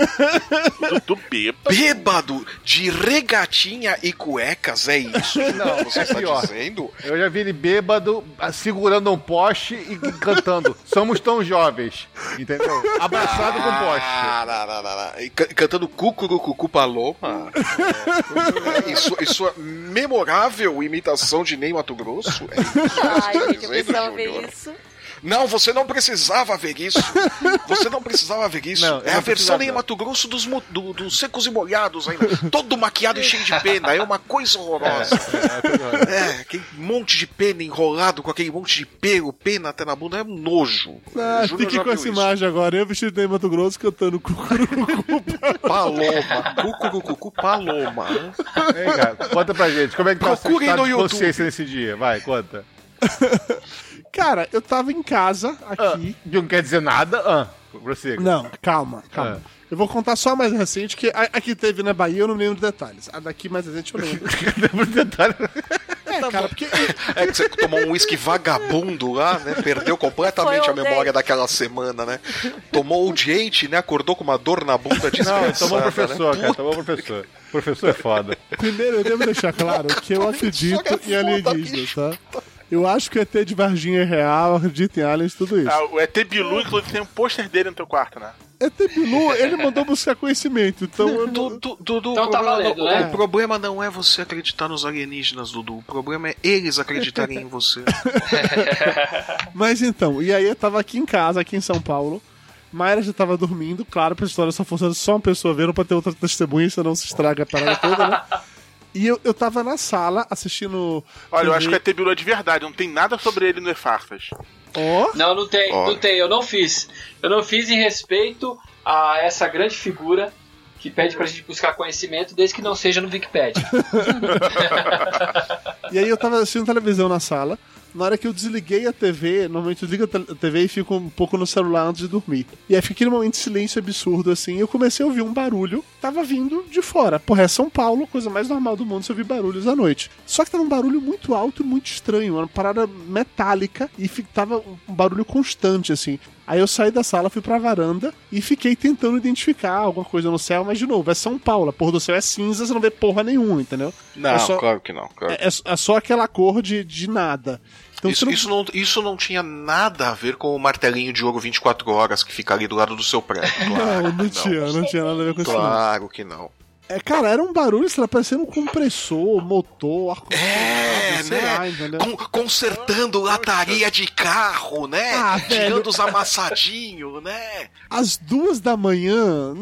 Dudu bêbado. Bêbado de regatinha e cuecas, é isso? Não, você é está pior. dizendo? Eu já vi ele bêbado, ah, segurando um poste e cantando. Somos tão jovens. Entendeu? Abraçado com poste. Ah, não, não, não, não. E can- Cantando Cucurucucu Paloma. É, isso, isso é memorável imitação de Ney Mato Grosso? É isso Ai, gente, eu precisava ver isso. Não, você não precisava ver isso. Você não precisava ver isso. Não, é a versão. Ney Mato Grosso dos, do- dos secos e molhados ainda. Todo maquiado e cheio de pena. É uma coisa horrorosa. É, aquele monte de pena enrolado com aquele monte de pelo, pena até na bunda. É um nojo. Ah, fique com essa isso. imagem agora. Eu vestido de Mato Grosso cantando cucurucucu. Paloma. Cucurucucu Paloma. Vem cá, conta pra gente. Como é que tá Procurem no YouTube. consciência nesse dia? Vai, conta. Cara, eu tava em casa aqui. Não quer dizer nada? Ah, prossiga. Não, calma, calma. Ah. Eu vou contar só a mais recente, que a, a que teve na Bahia eu não lembro detalhes. A daqui mais recente eu lembro. é, cara, porque É que você tomou um uísque vagabundo lá, né? Perdeu completamente a memória daquela semana, né? Tomou o diente, né? Acordou com uma dor na bunda Não, desgraçada. tomou o né? professor, cara. Tomou o professor. O professor é foda. primeiro eu devo deixar claro que eu acredito em alienígenas, tá? Eu acho que o ET de Varginha é real, acredito em aliens, tudo isso. Ah, o ET Bilu, inclusive, tem um pôster dele no teu quarto, né? ET Bilu, ele mandou buscar conhecimento, então eu não... Du- Dudu, Então o, tá problema, valendo, não- né? o problema não é você acreditar nos alienígenas, Dudu. O problema é eles acreditarem em você. Mas então, e aí eu tava aqui em casa, aqui em São Paulo. Mayra já tava dormindo, claro, pra história só funciona só uma pessoa ver, não pra ter outra testemunha, senão se estraga a parada toda, né? E eu, eu tava na sala assistindo. Olha, eu TV. acho que o ET Bilu é de verdade, não tem nada sobre ele no E-Farsas. Ó, Não, não tem, Ó. não tem, eu não fiz. Eu não fiz em respeito a essa grande figura que pede pra gente buscar conhecimento, desde que não seja no Wikipedia. E aí eu tava assistindo televisão na sala. Na hora que eu desliguei a TV, normalmente eu desligo a TV e fico um pouco no celular antes de dormir. E aí fica aquele momento de silêncio absurdo assim. Eu comecei a ouvir um barulho, tava vindo de fora. Porra, é São Paulo, coisa mais normal do mundo se ouvir barulhos à noite. Só que tava um barulho muito alto e muito estranho, uma parada metálica e tava um barulho constante assim. Aí eu saí da sala, fui pra varanda e fiquei tentando identificar alguma coisa no céu, mas de novo, é São Paulo, a porra do céu é cinza, você não vê porra nenhuma, entendeu? Não, É só- claro que não. claro. É, é só aquela cor de, de nada. Então isso, não... isso, não, isso não tinha nada a ver com o martelinho de ouro 24 horas que fica ali do lado do seu prédio. Claro, Não, não tinha, não tinha nada a ver com isso. Claro que não. É, cara, era um barulho, sei lá, parecendo um compressor, motor, É, ar-condicionado, sei né? lá, consertando lataria de carro, né? Ah, velho. Tirando os amassadinhos, né? Às duas da manhã.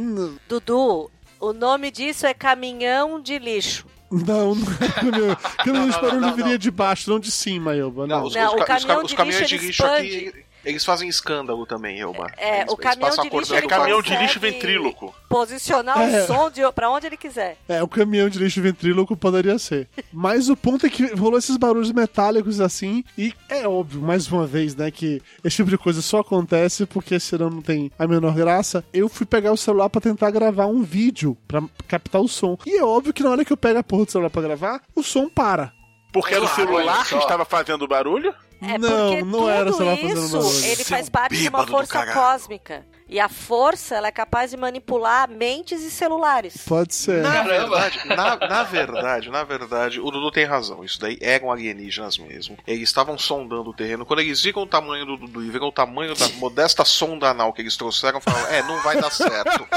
Dudu, o nome disso é caminhão de lixo. Não, não caminhão. De não, barulho não, viria não. de baixo, não de cima, Elba. Não. os, Não, os o ca- os ca- caminhão os de caminhões lixo, de lixo aqui, eles fazem escândalo também, Elba. É, Eles- o caminhão de lixo É caminhão de lixo ventríloco. Posicionar É. o som de, pra onde ele quiser. É, o caminhão de lixo ventríloco poderia ser. Mas o ponto é que rolou esses barulhos metálicos assim, e é óbvio, mais uma vez, né, que esse tipo de coisa só acontece porque senão não tem a menor graça. Eu fui pegar o celular pra tentar gravar um vídeo pra captar o som. E é óbvio que na hora que eu pego a porra do celular pra gravar, o som para. Porque era o celular que estava fazendo barulho? É não, porque não era o tudo celular fazendo isso, barulho. ele Seu faz parte de uma força cósmica. E a força, ela é capaz de manipular mentes e celulares. Pode ser. Na verdade, na, na verdade, na verdade, o Dudu tem razão. Isso daí eram alienígenas mesmo. Eles estavam sondando o terreno. Quando eles viram o tamanho do Dudu e viram o tamanho da modesta sonda anal que eles trouxeram, falaram: É, não vai dar certo.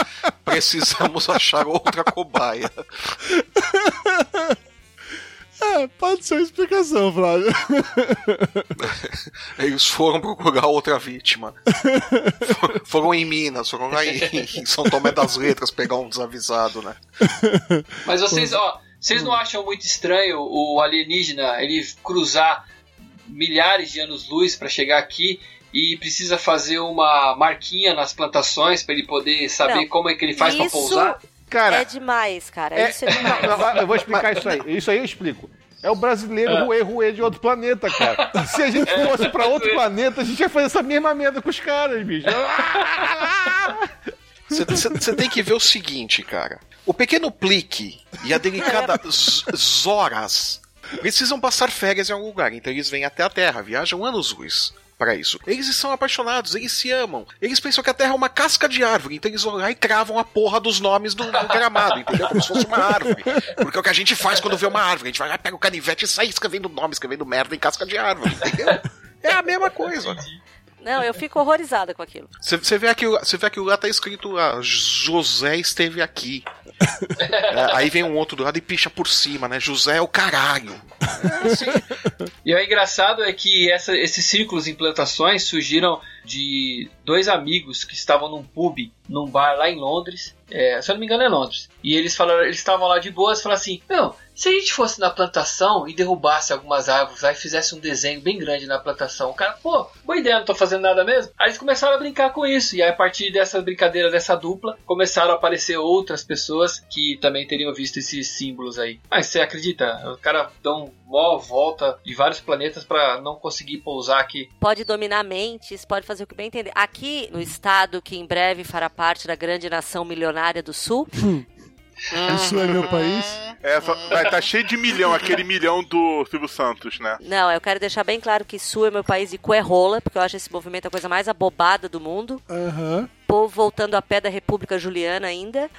Precisamos achar outra cobaia. É, pode ser uma explicação, Flávio. Eles foram procurar outra vítima. For- Foram em Minas, foram lá em em São Tomé das Letras pegar um desavisado, né? Mas vocês, ó, vocês não acham muito estranho o alienígena ele cruzar milhares de anos-luz para chegar aqui e precisa fazer uma marquinha nas plantações para ele poder saber Não, como é que ele faz para pousar? Cara, é demais, cara. é- Isso é demais. Eu vou explicar isso aí. Isso aí eu explico. É o brasileiro ruê ruê de outro planeta, cara. Se a gente fosse pra outro planeta, a gente ia fazer essa mesma merda com os caras, bicho. Você tem que ver o seguinte, cara. O pequeno Plique e a delicada Zoras precisam passar férias em algum lugar, então eles vêm até a Terra, viajam anos-luz para isso. Eles são apaixonados, eles se amam. Eles pensam que a Terra é uma casca de árvore, então eles vão lá e cravam a porra dos nomes do, do gramado, entendeu? Como se fosse uma árvore. Porque é o que a gente faz quando vê uma árvore. A gente vai lá, pega o canivete e sai escrevendo nome, escrevendo merda em casca de árvore, entendeu? É a mesma coisa. Não, eu fico horrorizada com aquilo. Você vê, aquilo, você vê aquilo lá, tá escrito ah, José esteve aqui. É, aí vem um outro do lado e picha por cima, né? José é o caralho. É. E o engraçado é que essa- esses círculos e implantações surgiram de dois amigos que estavam num pub, num bar lá em Londres. É, se eu não me engano é Londres. E eles falaram, eles estavam lá de boas e falaram assim: Não, se a gente fosse na plantação e derrubasse algumas árvores lá e fizesse um desenho bem grande na plantação, o cara, pô, boa ideia, não tô fazendo nada mesmo. Aí eles começaram a brincar com isso. E aí, a partir dessa brincadeira, dessa dupla, começaram a aparecer outras pessoas que também teriam visto esses símbolos aí. Mas você acredita? Os caras dão mó volta de vários planetas pra não conseguir pousar aqui. Pode dominar mentes, pode fazer o que bem entender. Aqui no estado que em breve fará parte da grande nação milionária do Sul, Isso é meu país? É, só- vai estar cheio de milhão, aquele milhão do Silvio Santos, né? Não, eu quero deixar bem claro que Sul é meu país e Cu é rola, porque eu acho esse movimento a coisa mais abobada do mundo. Aham. Povo voltando a pé da República Juliana ainda.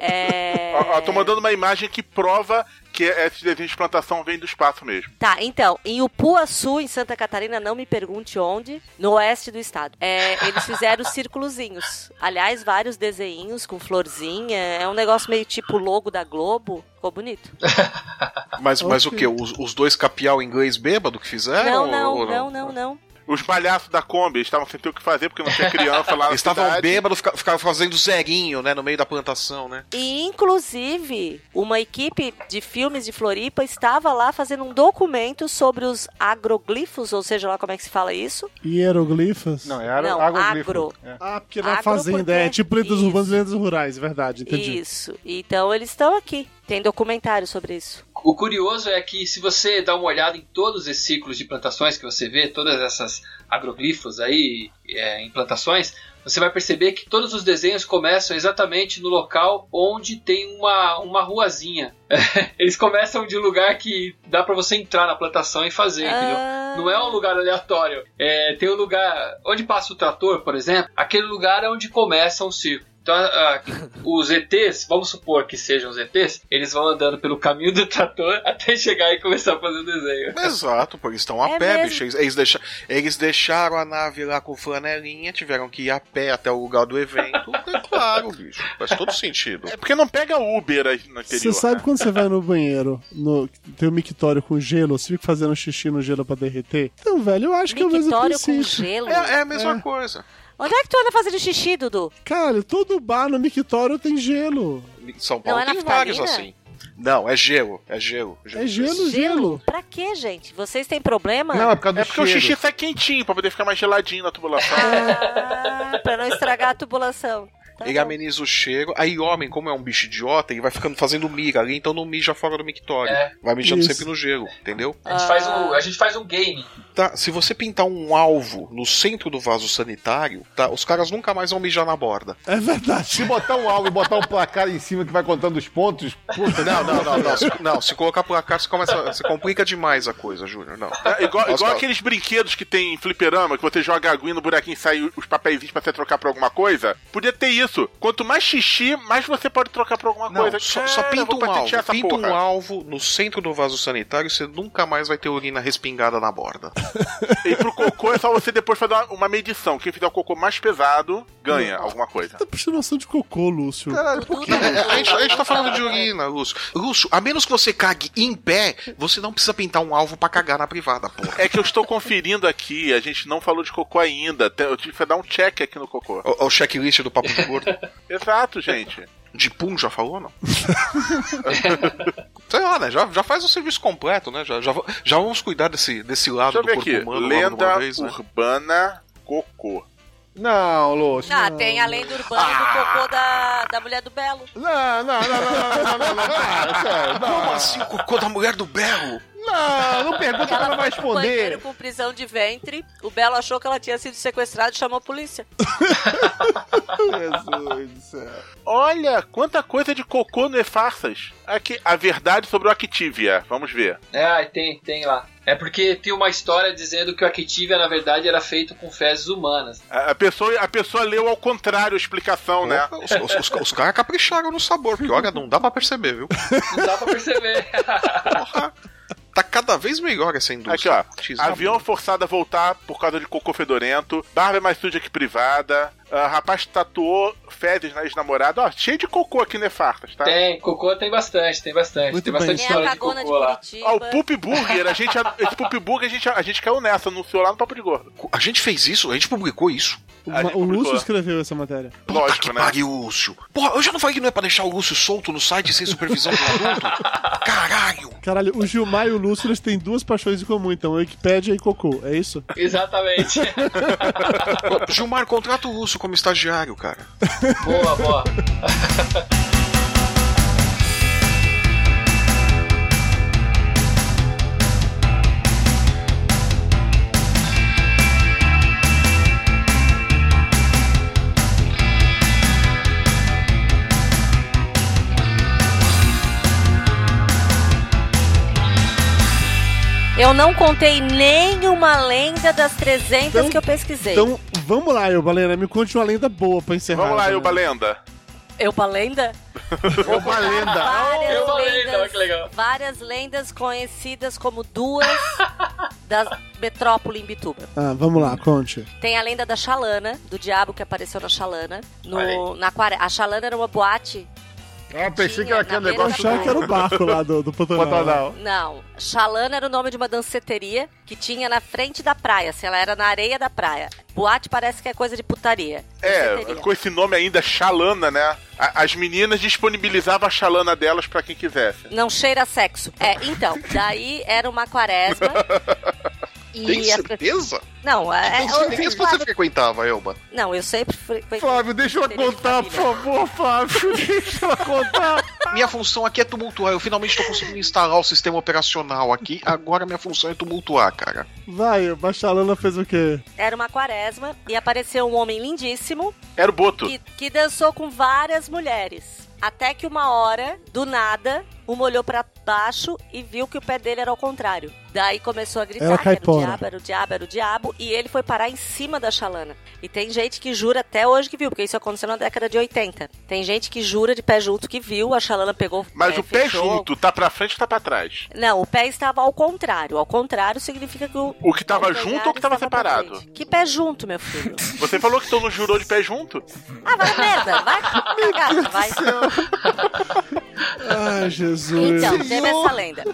É... Ó, ó, tô mandando uma imagem que prova que esses desenhos de plantação vêm do espaço mesmo. Tá, então, em Upuaçu, em Santa Catarina, não me pergunte onde, no oeste do estado. É, eles fizeram círculozinhos. Aliás, vários desenhinhos com florzinha. É um negócio meio tipo logo da Globo. Ficou bonito. Mas, mas o que? Os, os dois capial inglês bêbado que fizeram? Não, não, ou não, não, não. Os palhaços da Kombi eles estavam sem ter o que fazer porque não tinha criança lá na estavam cidade. bêbados, fica- ficavam fazendo zerinho, né, no meio da plantação, né? E, inclusive, uma equipe de filmes de Floripa estava lá fazendo um documento sobre os agroglifos, ou seja lá como é que se fala isso. Hieroglifos? Não, era Não, agro. É. Ah, porque na Agro fazenda, porque- é tipo lendas urbanas e lendas rurais, verdade, entendi. Isso. Então eles estão aqui. Tem documentário sobre isso. O curioso é que se você dá uma olhada em todos esses ciclos de plantações que você vê, todas essas agroglifos aí é, em plantações, você vai perceber que todos os desenhos começam exatamente no local onde tem uma, uma ruazinha. Eles começam de um lugar que dá pra você entrar na plantação e fazer, entendeu? Ah, Não é um lugar aleatório. É, tem um lugar onde passa o trator, por exemplo, aquele lugar é onde começa um círculo. Então, a- a- os ETs, vamos supor que sejam os ETs, eles vão andando pelo caminho do trator até chegar e começar a fazer o desenho. Exato, porque eles estão a É pé, mesmo. bicho. Eles, eles deixa- eles deixaram a nave lá com flanelinha, tiveram que ir a pé até o lugar do evento. É claro, bicho. Faz todo sentido. É porque não pega Uber aí no interior. Você sabe né? quando você vai no banheiro, no, tem um mictório com gelo, você fica fazendo xixi no gelo pra derreter? Então, velho, eu acho que é o mesmo Mictório com princípio. gelo. É, é a mesma É. coisa. Onde é que tu anda fazendo xixi, Dudu? Caralho, todo bar no mictório tem gelo. São Paulo Não é tem vários assim. Não, é gelo. É gelo. É gelo, gelo. Pra quê, gente? Vocês têm problema? Não, é por causa do É porque o cheiro. xixi sai quentinho pra poder ficar mais geladinho na tubulação. Ah, pra não estragar a tubulação. Tá Ele bom. ameniza o cheiro. Aí, homem, como é um bicho idiota, ele vai ficando fazendo miga ali, então não mija fora do mictório. É. Vai mijando Isso. sempre no gelo, entendeu? A gente, faz um, a gente faz um game. Tá, se você pintar um alvo no centro do vaso sanitário, tá, os caras nunca mais vão mijar na borda. É verdade. Se botar um alvo e botar um placar em cima que vai contando os pontos, puta, Não, não, não, não. Se, não, se colocar placar, você começa. Você complica demais a coisa, Júnior. Não. É, igual igual aqueles brinquedos que tem em fliperama, que você joga a aguinha no buraquinho e sai os papeizinhos pra você trocar pra alguma coisa. Podia ter isso. Quanto mais xixi, mais você pode trocar pra alguma Não, coisa. só, só pinta um alvo. Pinta porra. um alvo no centro do vaso sanitário e você nunca mais vai ter urina respingada na borda. E pro cocô é só você depois fazer uma, uma medição. Quem fizer o cocô mais pesado, ganha alguma coisa. Tá puxando noção de cocô, Lúcio. Caralho, por quê? A, gente, a gente tá falando de urina, Lúcio. Lúcio, a menos que você cague em pé, você não precisa pintar um alvo pra cagar na privada, porra. É que eu estou conferindo aqui, a gente não falou de cocô ainda. Eu tive que dar um check aqui no cocô. O, o checklist do papo de gordo. Exato, gente. De pum, já falou, não? Sei lá, né? Já, já faz o serviço completo, né? Já, já, já vamos cuidar desse, desse lado Deixa do corpo aqui. humano Lenda vez, né? urbana cocô. Não, Lúcio. Ah, tem a lenda urbana do cocô da, da mulher do Belo. Não, não, não, não, não, não, não, sério, não. Como assim o cocô da mulher do Belo? Não, não pergunta que ela não vai responder. com prisão de ventre. O Belo achou que ela tinha sido sequestrada e chamou a polícia. Jesus do céu. Olha, quanta coisa de cocô no E-Farsas. Aqui, a verdade sobre o Activia. Vamos ver. É, tem, tem lá. É porque tem uma história dizendo que o Activia, na verdade, era feito com fezes humanas. A pessoa, a pessoa leu ao contrário a explicação, né? Os, os, os, os caras capricharam no sabor, porque olha, não dá pra perceber, viu? Não dá pra perceber. Porra. Tá cada vez melhor essa Aqui, indústria. ó. Desaba. Avião forçado a voltar por causa de cocô fedorento. Barba é mais suja que privada. Ah, rapaz tatuou fezes na ex-namorada. Ó, cheio de cocô aqui no E-Farsas, tá? Tem, cocô tem bastante, tem bastante. Muito tem bem. bastante história de cagona de, cocô lá. Ó, o Poop Burger, a gente, esse Poop Burger a gente, a gente caiu nessa, anunciou lá no Papo de Gordo. A gente fez isso? A gente publicou isso? O, A gente o Lúcio escreveu essa matéria. Puta Lógico, que né? pariu, Lúcio. Porra, eu já não falei que não é pra deixar o Lúcio solto no site sem supervisão do adulto? Caralho. Caralho, o Gilmar e o Lúcio eles têm duas paixões em comum, então, Wikipédia e cocô, é isso? Exatamente. Gilmar, contrata o Lúcio como estagiário, cara. boa, boa. Eu não contei nenhuma lenda das 300 Então- que eu pesquisei. Então, vamos lá, eu, Balena, me conte uma lenda boa pra encerrar. Vamos lá, né? Elba Lenda. Eu pra lenda? Uma lenda. Várias lendas, que legal. várias lendas conhecidas como duas da metrópole em Bituba. Ah, vamos lá, conte. Tem a lenda da Xalana, do diabo que apareceu na Xalana. No, na. A Xalana era uma boate. Ah, pensei que era aquele Eu negócio da achava que era o barco lá do, do Pantanal. Pantanal. Não, Xalana era o nome de uma danceteria que tinha na frente da praia, se ela era na areia da praia. Boate parece que é coisa de putaria. É, Danceteria. com esse nome ainda, Xalana, né? As meninas disponibilizavam a Xalana delas pra quem quisesse. Não cheira a sexo. É, então, daí era uma quaresma. e Tem a- certeza? Não, é, Então, é- quem que você frequentava, Elba? Não, eu sempre fui- Flávio, deixa ela de contar, por favor, Flávio. Deixa ela contar. Minha função aqui é tumultuar. Eu finalmente tô conseguindo instalar o sistema operacional aqui. Agora minha função é tumultuar, cara. Vai, o Bachalana fez o quê? Era uma quaresma e apareceu um homem lindíssimo Era o Boto. que, que dançou com várias mulheres. Até que uma hora, do nada, uma olhou pra baixo e viu que o pé dele era ao contrário. Daí começou a gritar Era que era o diabo, era o diabo, era o diabo, e ele foi parar em cima da chalana. E tem gente que jura até hoje que viu, porque isso aconteceu na década de 80. Tem gente que jura de pé junto que viu, a chalana pegou. Mas é, o pé fechou. junto, tá pra frente ou tá pra trás? Não, o pé estava ao contrário. Ao contrário significa que o. O que tava o junto ou o que tava separado? Que pé junto, meu filho? Você falou que tu não jurou de pé junto? Ah, vai merda, vai cagar, vai. Ai, Jesus. Então, teve essa lenda.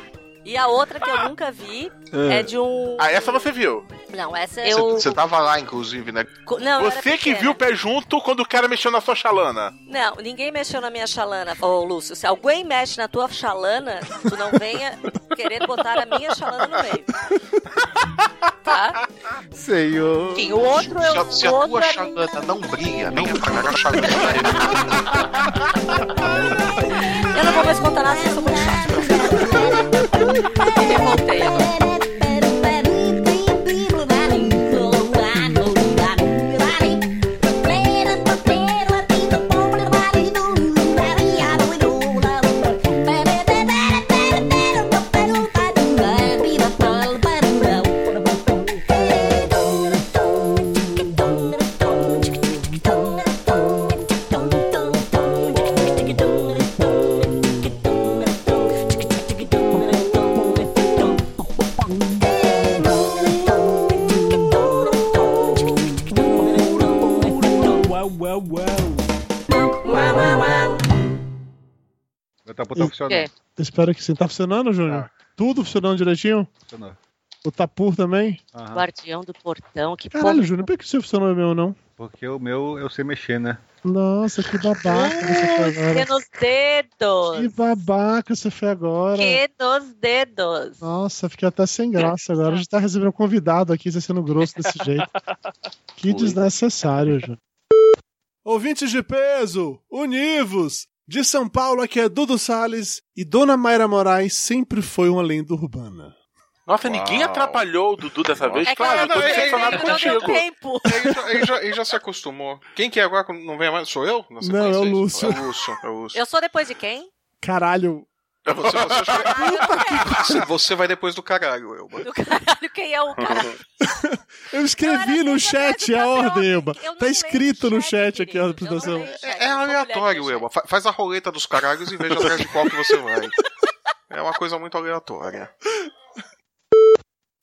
E a outra que eu nunca vi é, de um. Ah, essa você viu. Não, essa eu. Você tava lá, inclusive, né? Co- Não, Você que viu o pé junto quando o cara mexeu na sua chalana. Não, ninguém mexeu na minha chalana. Ô, Lúcio, se alguém mexe na tua chalana, tu não venha querer botar a minha chalana no meio. Tá? Senhor. Enfim, o outro eu. Se, se a o outro tua chalana não brilha, nem apagar a chalana. Eu não vou mais contar nada, eu sou muito chato. Me revoltei agora. Já tá botando funcionando. Espero que sim. Tá funcionando, Júnior? Tudo funcionando direitinho? Funcionou. O Tapur também? Aham. Guardião do portão, que Caralho, porra. Júnior, por que o seu funcionou e o meu não? Porque o meu eu sei mexer, né? Nossa, que babaca você foi Que agora. nos dedos. Que babaca você foi agora. Que nos dedos. Nossa, fiquei até sem graça agora. A gente tá recebendo um convidado aqui, você sendo grosso desse jeito. Que desnecessário, Júnior. Ouvintes de peso, univos! De São Paulo, aqui é Dudu Salles e Dona Mayra Moraes sempre foi uma lenda urbana. Nossa, Uau. ninguém atrapalhou o Dudu dessa vez. É claro, eu tô não, é- decepcionado Não contigo. tempo. Ele já, ele, já, ele já se acostumou. Quem que é agora não vem mais? Sou eu? Não, sequência, é o? Lúcio. É o Lúcio. É o Lúcio. Eu sou depois de quem? Caralho, Você, você, que- você, vai depois do caralho, Elba. Do caralho, quem é o cara? eu escrevi Não, no chat a ordem. Elba. Tá escrito no chat aqui a apresentação. É, é aleatório. Elba. Fa- Faz a roleta dos caralhos e veja atrás de qual que você vai. É uma coisa muito aleatória.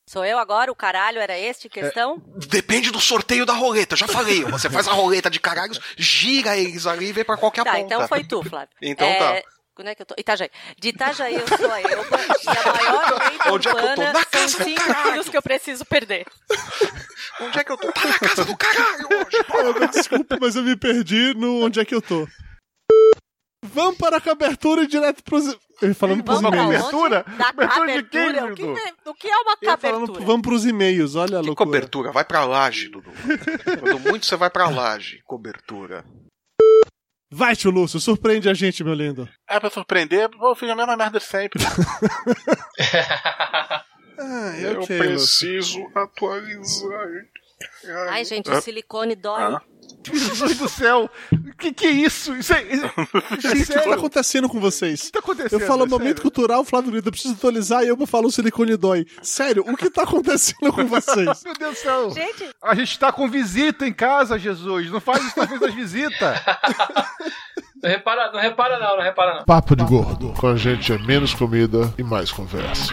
Sou eu agora? O caralho era este questão? Depende do sorteio da roleta, já falei. Você faz a roleta de caralhos, gira eles ali e vê pra qualquer tá, ponta. então foi tu, Flávio. Então É, tá. Onde é que eu tô? Itajaí. De Itajaí eu sou a Elba e a maior lenda Onde é que eu tô? urbana são cinco quilos que eu preciso perder. Onde é que eu tô? Tá na casa do caralho hoje. Desculpa, mas eu me perdi no onde é que eu tô. Vamos para a cobertura e direto pros. Eu falando pros e-mails. Cobertura? Da Cobertura de quem? O que, Dudu? tem- o que é uma cobertura? vamos pros e-mails, olha a Que loucura. cobertura? Vai pra laje, Dudu. Quando muito você vai pra laje. Cobertura. Vai, tio Lúcio, surpreende a gente, meu lindo. É pra surpreender, eu fiz a mesma merda sempre. Ah, Eu preciso atualizar. Ai, gente, o silicone dói. Ah. Jesus do céu! Que que é isso? Isso é. Isso é Gente, o que tá acontecendo com vocês? O que tá acontecendo? Eu falo É momento sério? cultural, Flávio Lito, eu preciso atualizar e eu falo silicone dói. Sério, o que tá acontecendo com vocês? Meu Deus do céu! Gente, A gente tá com visita em casa, Jesus. Não faz isso na frente das visitas. Não repara, não repara não, não repara não. Papo de gordo. Com a gente é menos comida e mais conversa.